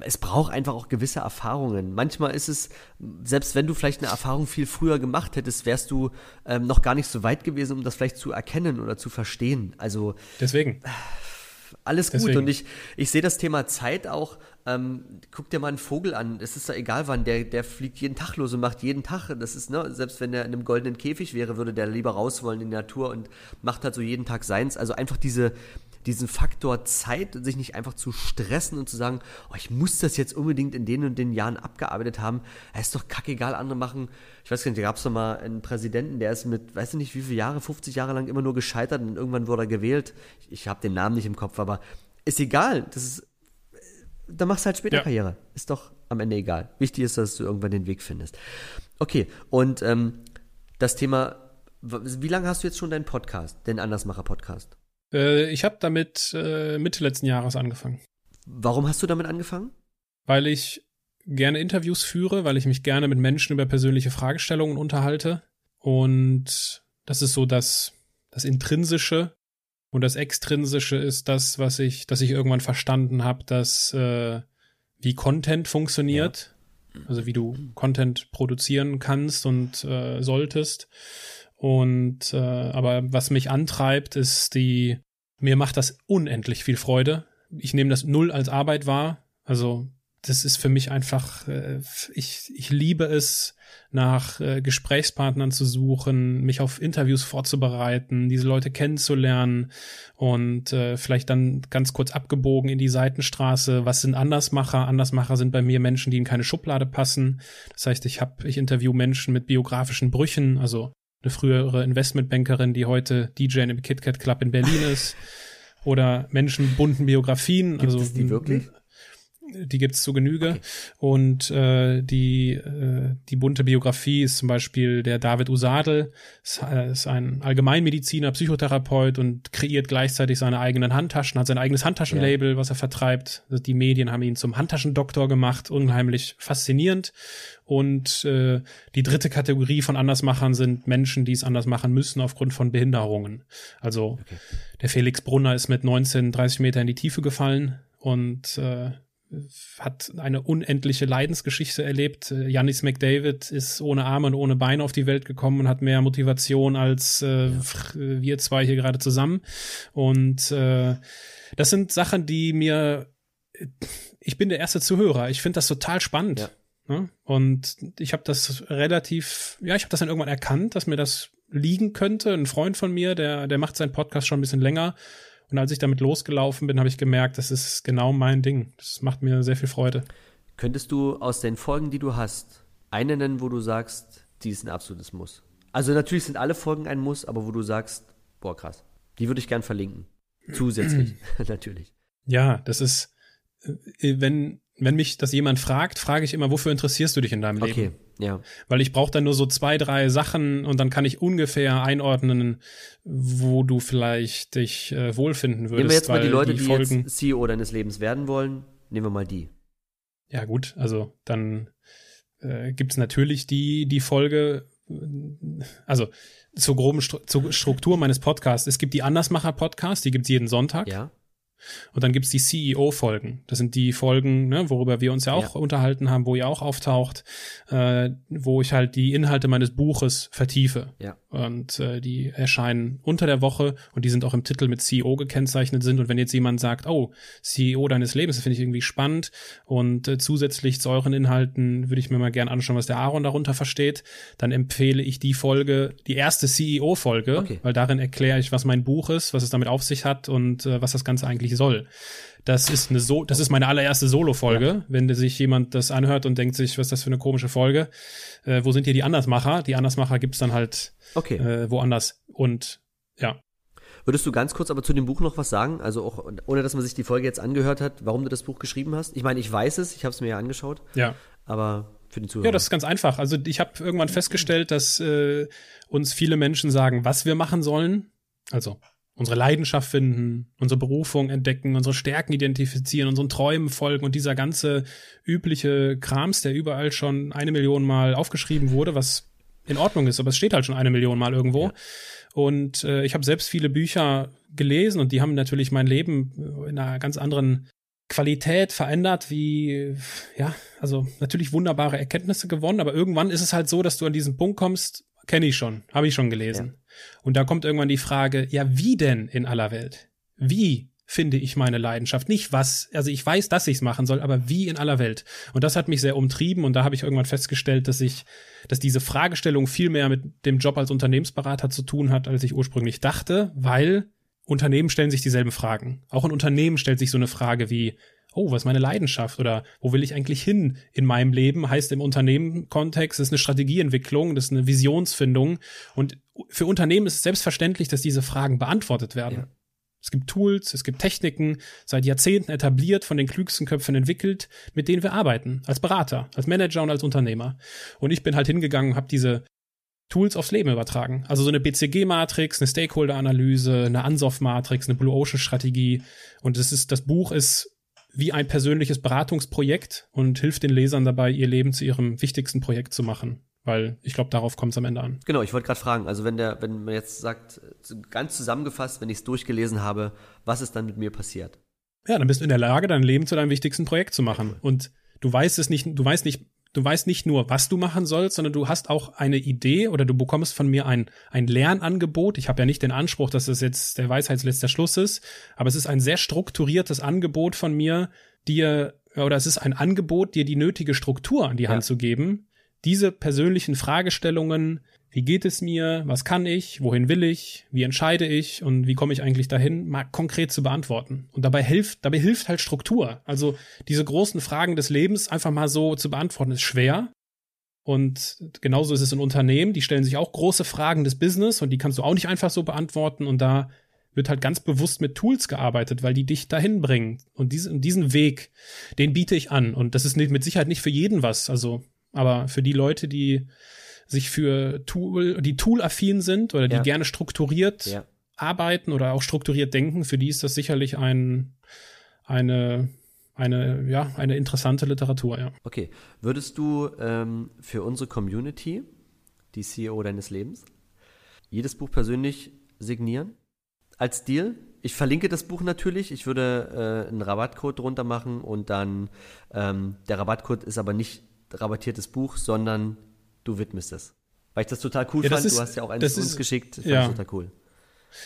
es braucht einfach auch gewisse Erfahrungen. Manchmal ist es, selbst wenn du vielleicht eine Erfahrung viel früher gemacht hättest, wärst du ähm, noch gar nicht so weit gewesen, um das vielleicht zu erkennen oder zu verstehen. Also Deswegen. Alles gut. Deswegen. Und ich, ich sehe das Thema Zeit auch. Ähm, guck dir mal einen Vogel an. Es ist doch egal wann. Der, der fliegt jeden Tag los und macht jeden Tag. Das ist, ne, selbst wenn er in einem goldenen Käfig wäre, würde der lieber raus wollen in die Natur und macht halt so jeden Tag seins. Also einfach diese, diesen Faktor Zeit, sich nicht einfach zu stressen und zu sagen, oh, ich muss das jetzt unbedingt in den und den Jahren abgearbeitet haben. Es ist doch kackegal, andere machen. Ich weiß gar nicht, da gab es doch mal einen Präsidenten, der ist mit, weiß ich nicht, wie viele Jahre, 50 Jahre lang immer nur gescheitert und irgendwann wurde er gewählt. Ich, ich habe den Namen nicht im Kopf, aber ist egal. Das ist, dann machst du halt später Ja. Karriere. Ist doch am Ende egal. Wichtig ist, dass du irgendwann den Weg findest. Okay, und ähm, das Thema, wie lange hast du jetzt schon deinen Podcast, den Andersmacher-Podcast? Äh, ich habe damit äh, Mitte letzten Jahres angefangen, Warum hast du damit angefangen? weil ich gerne Interviews führe, weil ich mich gerne mit Menschen über persönliche Fragestellungen unterhalte. Und das ist so das, das Intrinsische. Und das Extrinsische ist das, was ich, dass ich irgendwann verstanden habe, dass äh, wie Content funktioniert. Also wie du Content produzieren kannst und äh, solltest. Und äh, aber was mich antreibt, ist die, mir macht das unendlich viel Freude. Ich nehme das null als Arbeit wahr. Also das ist für mich einfach, äh, ich, ich liebe es, nach äh, Gesprächspartnern zu suchen, mich auf Interviews vorzubereiten, diese Leute kennenzulernen und äh, vielleicht dann ganz kurz abgebogen in die Seitenstraße. Was sind Andersmacher? Andersmacher sind bei mir Menschen, die in keine Schublade passen. Das heißt, ich habe, ich interview Menschen mit biografischen Brüchen, also eine frühere Investmentbankerin, die heute DJ im KitKat Club in Berlin ist. Oder Menschen bunten Biografien. Gibt also, es die wirklich? Die gibt's zu Genüge. Okay. Und äh, die, äh, die bunte Biografie ist zum Beispiel der David Usadel, ist, äh, ist ein Allgemeinmediziner, Psychotherapeut und kreiert gleichzeitig seine eigenen Handtaschen, hat sein eigenes Handtaschenlabel, was er vertreibt. Also die Medien haben ihn zum Handtaschendoktor gemacht, unheimlich faszinierend. Und äh, die dritte Kategorie von Andersmachern sind Menschen, die es anders machen müssen aufgrund von Behinderungen. Also der Felix Brunner ist mit 19 30 Meter in die Tiefe gefallen und äh, hat eine unendliche Leidensgeschichte erlebt. Äh, Janis McDavid ist ohne Arme und ohne Beine auf die Welt gekommen und hat mehr Motivation als äh, f- wir zwei hier gerade zusammen. Und äh, das sind Sachen, die mir ich bin der erste Zuhörer. Ich finde das total spannend. Ja. Ne? Und ich habe das relativ, ja, ich habe das dann irgendwann erkannt, dass mir das liegen könnte. Ein Freund von mir, der, der macht seinen Podcast schon ein bisschen länger. Und als ich damit losgelaufen bin, habe ich gemerkt, das ist genau mein Ding. Das macht mir sehr viel Freude. Könntest du aus den Folgen, die du hast, eine nennen, wo du sagst, die ist ein absolutes Muss? Also natürlich sind alle Folgen ein Muss, aber wo du sagst, boah, krass. Die würde ich gern verlinken. Zusätzlich, (clears throat) (laughs) natürlich. Ja, das ist, äh, wenn, wenn mich das jemand fragt, frage ich immer, wofür interessierst du dich in deinem Leben? Okay, ja. Weil ich brauche dann nur so zwei, drei Sachen und dann kann ich ungefähr einordnen, wo du vielleicht dich äh, wohlfinden würdest. Nehmen wir jetzt mal die Leute, die, Folgen, jetzt CEO deines Lebens werden wollen. Nehmen wir mal die. Ja, gut, also dann äh, gibt es natürlich die, die Folge, also zur groben Stru zur Struktur meines Podcasts. Es gibt die Andersmacher-Podcast, die gibt's jeden Sonntag. Ja. Und dann gibt's die CEO-Folgen. Das sind die Folgen, ne, worüber wir uns ja auch Ja. unterhalten haben, wo ihr auch auftaucht, äh, wo ich halt die Inhalte meines Buches vertiefe. Ja. Und äh, die erscheinen unter der Woche und die sind auch im Titel mit CEO gekennzeichnet sind. Und wenn jetzt jemand sagt, oh, CEO deines Lebens, das finde ich irgendwie spannend. Und äh, zusätzlich zu euren Inhalten würde ich mir mal gern anschauen, was der Aaron darunter versteht, dann empfehle ich die Folge, die erste CEO-Folge, Okay. weil darin erkläre ich, was mein Buch ist, was es damit auf sich hat und äh, was das Ganze eigentlich soll. Das ist eine so, das ist meine allererste Solo-Folge. Wenn sich jemand das anhört und denkt sich, was ist das für eine komische Folge? Äh, wo sind hier die Andersmacher? Die Andersmacher gibt's dann halt Okay. äh, woanders. Und ja, Würdest du ganz kurz aber zu dem Buch noch was sagen? Also auch, ohne dass man sich die Folge jetzt angehört hat, warum du das Buch geschrieben hast? Ich meine, ich weiß es, ich habe es mir ja angeschaut, ja. aber für den Zuhörer. Ja, das ist ganz einfach. Also ich habe irgendwann festgestellt, dass äh, uns viele Menschen sagen, was wir machen sollen. Also unsere Leidenschaft finden, unsere Berufung entdecken, unsere Stärken identifizieren, unseren Träumen folgen und dieser ganze übliche Krams, der überall schon eine Million Mal aufgeschrieben wurde, was in Ordnung ist, aber es steht halt schon eine Million Mal irgendwo. Ja. Und äh, ich habe selbst viele Bücher gelesen und die haben natürlich mein Leben in einer ganz anderen Qualität verändert, wie, ja, also natürlich wunderbare Erkenntnisse gewonnen, aber irgendwann ist es halt so, dass du an diesen Punkt kommst, kenne ich schon, habe ich schon gelesen. Und da kommt irgendwann die Frage, ja, wie denn in aller Welt? Wie finde ich meine Leidenschaft. Nicht was, also ich weiß, dass ich es machen soll, aber wie in aller Welt. Und das hat mich sehr umtrieben und da habe ich irgendwann festgestellt, dass ich, dass diese Fragestellung viel mehr mit dem Job als Unternehmensberater zu tun hat, als ich ursprünglich dachte, weil Unternehmen stellen sich dieselben Fragen. Auch ein Unternehmen stellt sich so eine Frage wie, oh, was ist meine Leidenschaft oder wo will ich eigentlich hin in meinem Leben? Heißt im Unternehmenkontext, das ist eine Strategieentwicklung, das ist eine Visionsfindung. Und für Unternehmen ist es selbstverständlich, dass diese Fragen beantwortet werden. Ja. Es gibt Tools, es gibt Techniken, seit Jahrzehnten etabliert, von den klügsten Köpfen entwickelt, mit denen wir arbeiten, als Berater, als Manager und als Unternehmer. Und ich bin halt hingegangen und habe diese Tools aufs Leben übertragen. Also so eine BCG-Matrix, eine Stakeholder-Analyse, eine Ansoff-Matrix, eine Blue Ocean-Strategie. Und das ist, das Buch ist wie ein persönliches Beratungsprojekt und hilft den Lesern dabei, ihr Leben zu ihrem wichtigsten Projekt zu machen. Weil ich glaube, darauf kommt es am Ende an. Genau, ich wollte gerade fragen, also wenn der, wenn man jetzt sagt, ganz zusammengefasst, wenn ich es durchgelesen habe, was ist dann mit mir passiert? Ja, dann bist du in der Lage, dein Leben zu deinem wichtigsten Projekt zu machen. Und du weißt es nicht, du weißt nicht, du weißt nicht nur, was du machen sollst, sondern du hast auch eine Idee oder du bekommst von mir ein, ein Lernangebot. Ich habe ja nicht den Anspruch, dass das jetzt der Weisheitsletzter Schluss ist, aber es ist ein sehr strukturiertes Angebot von mir, dir, oder es ist ein Angebot, dir die nötige Struktur an die Hand ja. zu geben, diese persönlichen Fragestellungen wie geht es mir, was kann ich, wohin will ich, wie entscheide ich und wie komme ich eigentlich dahin, mal konkret zu beantworten. Und dabei hilft, dabei hilft halt Struktur. Also diese großen Fragen des Lebens einfach mal so zu beantworten, ist schwer. Und genauso ist es in Unternehmen, die stellen sich auch große Fragen des Business und die kannst du auch nicht einfach so beantworten. Und da wird halt ganz bewusst mit Tools gearbeitet, weil die dich dahin bringen. Und diesen, Weg, den biete ich an. Und das ist mit Sicherheit nicht für jeden was. Also, aber für die Leute, die sich für Tool, die tool-affin sind oder die ja. gerne strukturiert ja. arbeiten oder auch strukturiert denken, für die ist das sicherlich ein, eine, eine, ja, eine interessante Literatur, ja. Okay. Würdest du ähm, für unsere Community, die CEO deines Lebens, jedes Buch persönlich signieren? Als Deal? Ich verlinke das Buch natürlich. Ich würde äh, einen Rabattcode drunter machen und dann ähm, der Rabattcode ist aber nicht rabattiertes Buch, sondern du widmest es. Weil ich das total cool ja, fand. Ist, du hast ja auch eins zu uns geschickt. Fand ja. total cool.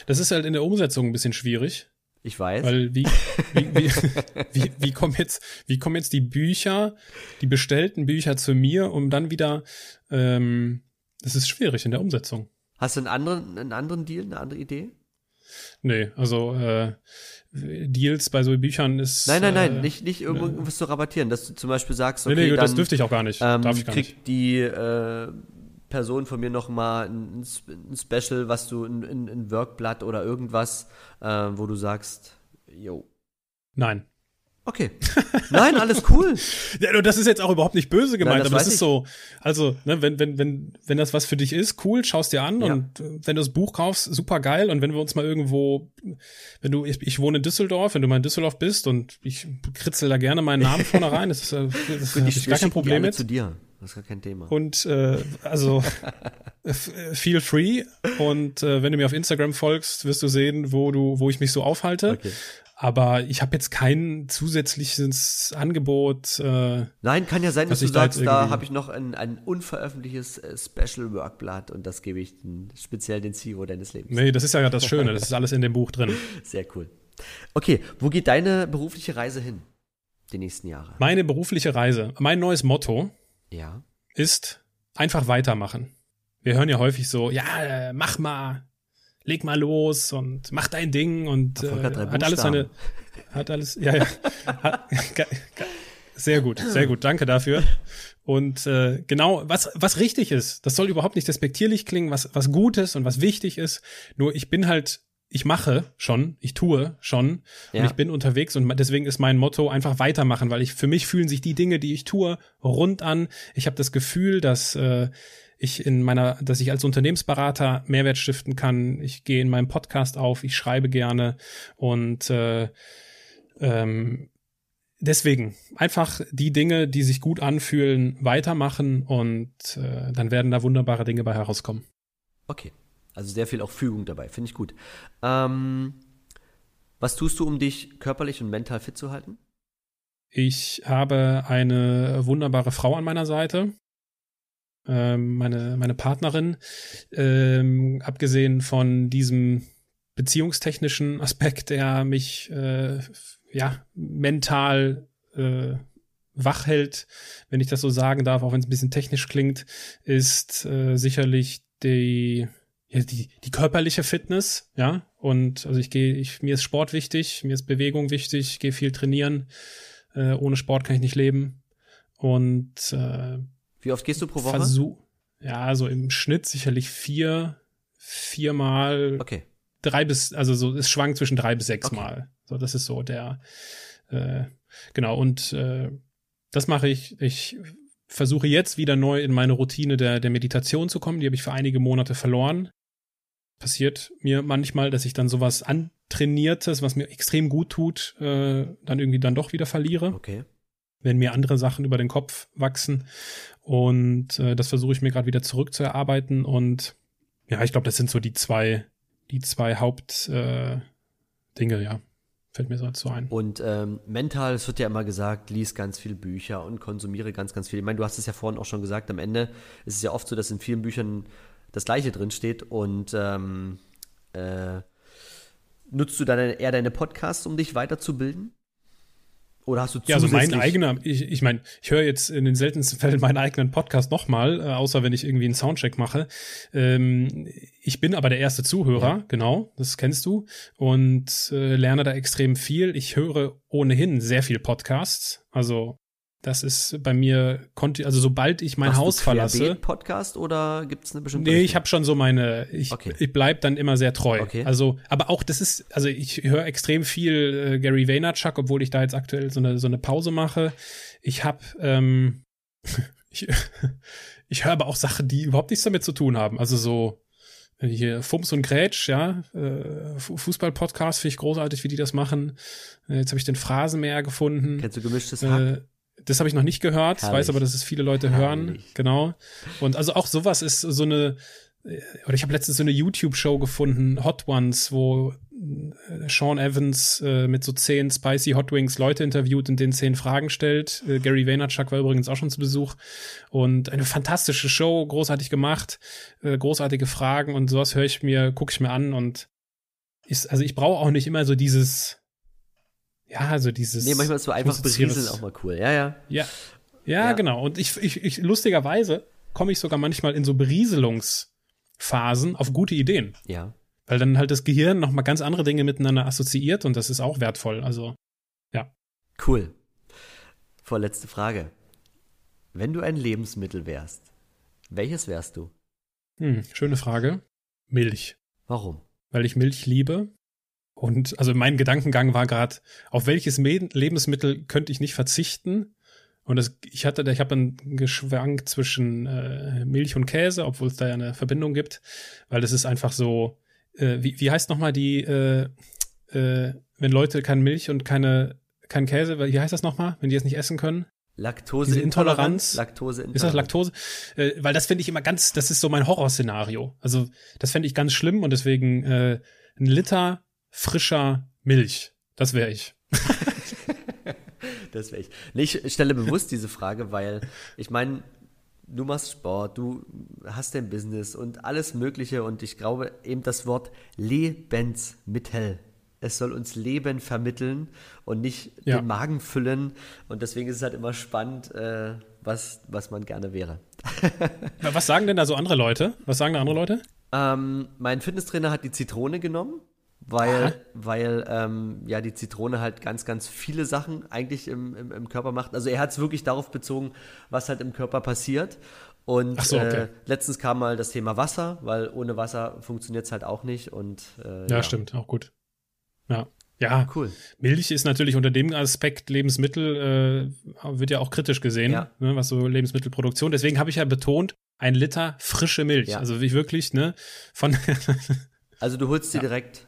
Das ist halt in der Umsetzung ein bisschen schwierig. Ich weiß. Weil wie, wie, wie, (laughs) wie, wie, kommen jetzt, wie kommen jetzt die Bücher, die bestellten Bücher zu mir, um dann wieder, ähm, das ist schwierig in der Umsetzung. Hast du einen anderen, einen anderen Deal, eine andere Idee? Nee, also äh, Deals bei so Büchern ist. Nein, nein, nein, äh, nicht, nicht irgendwas zu rabattieren, dass du zum Beispiel sagst, okay, nee, nee, dann, das dürfte ich auch gar nicht. Ähm, Darf ich gar kriegt nicht. die äh, Person von mir noch mal ein, ein Special, was du in, in, in Workblatt oder irgendwas, äh, wo du sagst, yo. Nein. Okay. Nein, alles cool. (laughs) ja, das ist jetzt auch überhaupt nicht böse gemeint, Nein, das aber das ist ich. so, also, ne, wenn, wenn, wenn, wenn das was für dich ist, cool, schaust dir an ja. und äh, wenn du das Buch kaufst, super geil und wenn wir uns mal irgendwo, wenn du, ich, ich wohne in Düsseldorf, wenn du mal in Düsseldorf bist und ich kritzel da gerne meinen Namen vorne (laughs) rein, das ist, äh, das ist ich gar kein Problem mit. zu dir. Das ist gar kein Thema. Und äh, also (laughs) feel free. Und äh, wenn du mir auf Instagram folgst, wirst du sehen, wo du, wo ich mich so aufhalte. Okay. Aber ich habe jetzt kein zusätzliches Angebot. Äh, Nein, kann ja sein, dass du sagst, da, da habe ich noch ein, ein unveröffentlichtes äh, Special Workblatt und das gebe ich den, speziell den CEO deines Lebens. Nee, das ist ja das Schöne, das ist alles in dem Buch drin. (laughs) Sehr cool. Okay, wo geht deine berufliche Reise hin? Die nächsten Jahre. Meine berufliche Reise, mein neues Motto ja. ist einfach weitermachen. Wir hören ja häufig so, ja, mach mal, leg mal los und mach dein Ding und äh, hat alles seine, hat alles, ja, ja, (laughs) hat, sehr gut, sehr gut, danke dafür. Und äh, genau, was, was richtig ist, das soll überhaupt nicht despektierlich klingen, was, was gut ist und was wichtig ist. Nur ich bin halt, ich mache schon, ich tue schon ja. und ich bin unterwegs und deswegen ist mein Motto einfach weitermachen, weil ich für mich fühlen sich die Dinge, die ich tue, rund an. Ich habe das Gefühl, dass äh, ich in meiner, dass ich als Unternehmensberater Mehrwert stiften kann. Ich gehe in meinem Podcast auf, ich schreibe gerne und äh, ähm, deswegen einfach die Dinge, die sich gut anfühlen, weitermachen und äh, dann werden da wunderbare Dinge bei herauskommen. Okay, also sehr viel auch Fügung dabei, finde ich gut. Ähm, was tust du, um dich körperlich und mental fit zu halten? Ich habe eine wunderbare Frau an meiner Seite, ähm, meine, meine Partnerin, ähm, abgesehen von diesem beziehungstechnischen (laughs) Aspekt, der mich äh, ja mental äh, wach hält, wenn ich das so sagen darf, auch wenn es ein bisschen technisch klingt, ist äh, sicherlich die ja, die, die körperliche Fitness, ja. Und also ich gehe, ich, mir ist Sport wichtig, mir ist Bewegung wichtig, ich gehe viel trainieren. Äh, ohne Sport kann ich nicht leben. Und äh, wie oft gehst du pro Woche? Versuch, ja, so im Schnitt sicherlich vier, viermal. Okay. Drei bis, also so, es schwankt zwischen drei bis sechs Okay. Mal. So, das ist so der, äh, genau, und äh, das mache ich. Ich versuche jetzt wieder neu in meine Routine der, der Meditation zu kommen. Die habe ich für einige Monate verloren. Passiert mir manchmal, dass ich dann sowas antrainiertes, was mir extrem gut tut, äh, dann irgendwie dann doch wieder verliere Okay. Wenn mir andere Sachen über den Kopf wachsen. Und äh, das versuche ich mir gerade wieder zurückzuerarbeiten. Und ja, ich glaube, das sind so die zwei, die zwei Hauptdinge, äh, ja. Fällt mir so dazu ein. Und ähm, mental, es wird ja immer gesagt, lies ganz viel Bücher und konsumiere ganz, ganz viel. Ich meine, du hast es ja vorhin auch schon gesagt, am Ende ist es ja oft so, dass in vielen Büchern das Gleiche drinsteht und ähm, äh, nutzt du dann eher deine Podcasts, um dich weiterzubilden? Oder hast du Ja, also mein zusätzlich- eigener, ich, ich meine, ich höre jetzt in den seltensten Fällen meinen eigenen Podcast nochmal, äh, außer wenn ich irgendwie einen Soundcheck mache. Ähm, ich bin aber der erste Zuhörer, genau, das kennst du, und äh, lerne da extrem viel. Ich höre ohnehin sehr viel Podcasts, also das ist bei mir, konti- also sobald ich mein Machst du Haus verlasse, querbeet Podcast oder gibt es eine bestimmte Nee, ich habe schon so meine, ich, Okay. ich bleib dann immer sehr treu. Okay. Also, aber auch das ist, also ich höre extrem viel äh, Gary Vaynerchuk, obwohl ich da jetzt aktuell so eine so eine Pause mache. Ich habe, ähm, (laughs) ich, (laughs) ich höre aber auch Sachen, die überhaupt nichts damit zu tun haben. Also so äh, hier Fums und Grätsch, ja, äh, Fu- Fußball-Podcast finde ich großartig, wie die das machen. Äh, jetzt habe ich den Phrasenmäher gefunden. Kennst du gemischtes Hack? Das habe ich noch nicht gehört, Herrlich. weiß aber, dass es viele Leute hören. Herrlich. Genau. Und also auch sowas ist so eine, äh, oder ich habe letztens so eine YouTube-Show gefunden, Hot Ones, wo äh, Sean Evans äh, mit so zehn Spicy Hot Wings Leute interviewt und denen zehn Fragen stellt. Äh, Gary Vaynerchuk war übrigens auch schon zu Besuch. Und eine fantastische Show, großartig gemacht, äh, großartige Fragen und sowas höre ich mir, gucke ich mir an und ist, also ich brauche auch nicht immer so dieses, ja, also dieses. nee, manchmal ist so einfach berieseln auch mal cool. Ja, ja. ja. Ja, Ja. genau. Und ich, ich, ich lustigerweise komme ich sogar manchmal in so Berieselungsphasen auf gute Ideen. Ja. Weil dann halt das Gehirn nochmal ganz andere Dinge miteinander assoziiert und das ist auch wertvoll. Also, Cool. Vorletzte Frage. Wenn du ein Lebensmittel wärst, welches wärst du? hm, schöne Frage. Milch. Warum? Weil ich Milch liebe. Und also mein Gedankengang war gerade, auf welches Me Lebensmittel könnte ich nicht verzichten? Und das, ich hatte, ich habe dann geschwankt zwischen äh, Milch und Käse, obwohl es da ja eine Verbindung gibt, weil das ist einfach so, äh, wie, wie heißt nochmal die, äh, äh, wenn Leute keine Milch und keine, kein Käse, wie heißt das nochmal, wenn die es nicht essen können? Laktoseintoleranz? Intoleranz? Laktoseintoleranz. Ist das Laktose? Äh, weil das finde ich immer ganz, das ist so mein Horrorszenario. Also das fände ich ganz schlimm und deswegen äh, ein Liter frischer Milch. Das wäre ich. (laughs) Das wäre ich. Nee, ich stelle bewusst diese Frage, weil ich meine, du machst Sport, du hast dein Business und alles Mögliche und ich glaube eben das Wort Lebensmittel. Es soll uns Leben vermitteln und nicht Ja. den Magen füllen. Und deswegen ist es halt immer spannend, äh, was, was man gerne wäre. (laughs) Was sagen denn da so andere Leute? Was sagen da andere Leute? Ähm, mein Fitnesstrainer hat die Zitrone genommen, weil, weil ähm, ja die Zitrone halt ganz, ganz viele Sachen eigentlich im, im, im Körper macht. Also er hat es wirklich darauf bezogen, was halt im Körper passiert. Und so, okay. äh, letztens kam mal das Thema Wasser, weil ohne Wasser funktioniert es halt auch nicht. Und äh, Ja, stimmt, auch gut. Ja. Ja, Cool. Milch ist natürlich unter dem Aspekt Lebensmittel, äh, wird ja auch kritisch gesehen, Ja. ne, was so Lebensmittelproduktion. Deswegen habe ich ja betont, ein Liter frische Milch. Ja. Also wie wirklich, ne? Von Also du holst sie (laughs) direkt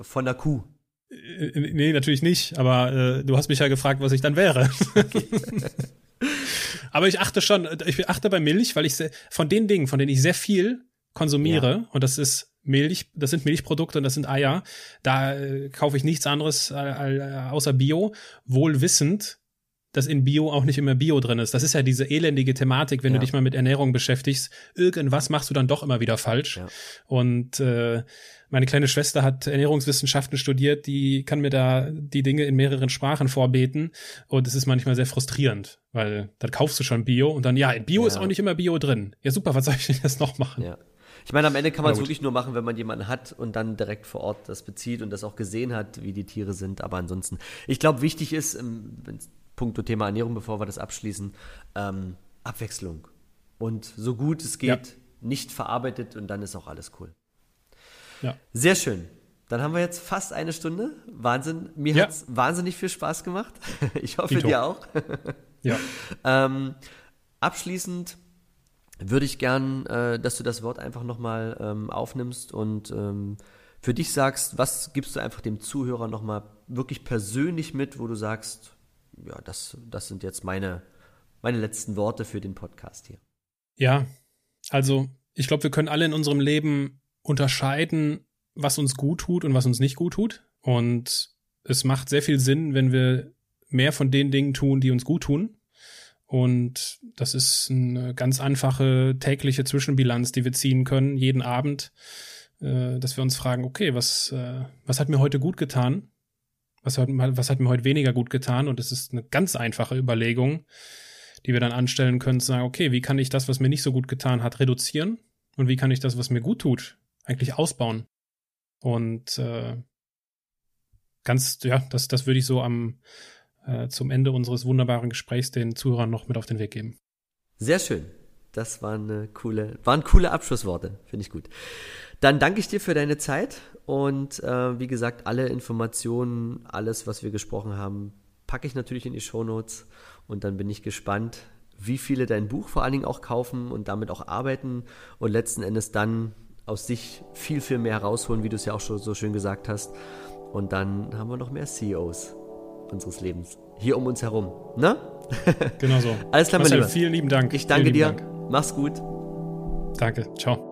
von der Kuh. Äh, Nee, natürlich nicht, aber äh, du hast mich ja gefragt, was ich dann wäre. (laughs) aber ich achte schon, ich achte bei Milch, weil ich sehr, von den Dingen, von denen ich sehr viel konsumiere, und das ist Milch, das sind Milchprodukte und das sind Eier, da äh, kaufe ich nichts anderes äh, äh, außer Bio, wohl wissend, dass in Bio auch nicht immer Bio drin ist. Das ist ja diese elendige Thematik, wenn ja. du dich mal mit Ernährung beschäftigst. Irgendwas machst du dann doch immer wieder falsch. Ja. Und äh, meine kleine Schwester hat Ernährungswissenschaften studiert, die kann mir da die Dinge in mehreren Sprachen vorbeten. Und es ist manchmal sehr frustrierend, weil dann kaufst du schon Bio und dann, ja, in Bio ja. ist auch nicht immer Bio drin. Ja, super, was soll ich denn jetzt noch machen? Ja. Ich meine, am Ende kann man es wirklich nur machen, wenn man jemanden hat und dann direkt vor Ort das bezieht und das auch gesehen hat, wie die Tiere sind. Aber ansonsten, ich glaube, wichtig ist, wenn puncto Thema Ernährung, bevor wir das abschließen, ähm, Abwechslung. Und so gut es geht, ja. nicht verarbeitet und dann ist auch alles cool. Ja. Sehr schön. Dann haben wir jetzt fast eine Stunde. Wahnsinn. Mir ja. hat es wahnsinnig viel Spaß gemacht. (laughs) Ich hoffe, Dito. dir auch. (laughs) ja. ähm, abschließend würde ich gern, äh, dass du das Wort einfach nochmal ähm, aufnimmst und ähm, für dich sagst, was gibst du einfach dem Zuhörer nochmal wirklich persönlich mit, wo du sagst, ja, das, das sind jetzt meine, meine letzten Worte für den Podcast hier. Ja, also ich glaube, wir können alle in unserem Leben unterscheiden, was uns gut tut und was uns nicht gut tut. Und es macht sehr viel Sinn, wenn wir mehr von den Dingen tun, die uns gut tun. Und das ist eine ganz einfache tägliche Zwischenbilanz, die wir ziehen können, jeden Abend, äh, dass wir uns fragen, okay, was, äh, was hat mir heute gut getan? Was hat, was hat mir heute weniger gut getan? Und es ist eine ganz einfache Überlegung, die wir dann anstellen können, zu sagen, okay, wie kann ich das, was mir nicht so gut getan hat, reduzieren? Und wie kann ich das, was mir gut tut, eigentlich ausbauen? Und äh, ganz, ja, das, das würde ich so am äh, zum Ende unseres wunderbaren Gesprächs den Zuhörern noch mit auf den Weg geben. Sehr schön. Das waren eine coole, waren coole Abschlussworte, finde ich gut. Dann danke ich dir für deine Zeit und äh, wie gesagt, alle Informationen, alles, was wir gesprochen haben, packe ich natürlich in die Shownotes und dann bin ich gespannt, wie viele dein Buch vor allen Dingen auch kaufen und damit auch arbeiten und letzten Endes dann aus sich viel, viel mehr herausholen, wie du es ja auch schon so schön gesagt hast. Und dann haben wir noch mehr CEOs unseres Lebens hier um uns herum. Ne? Genau so. (laughs) Alles klar, mein Lieber. Vielen lieben Dank. Ich danke dir. Dank. Mach's gut. Danke. Ciao.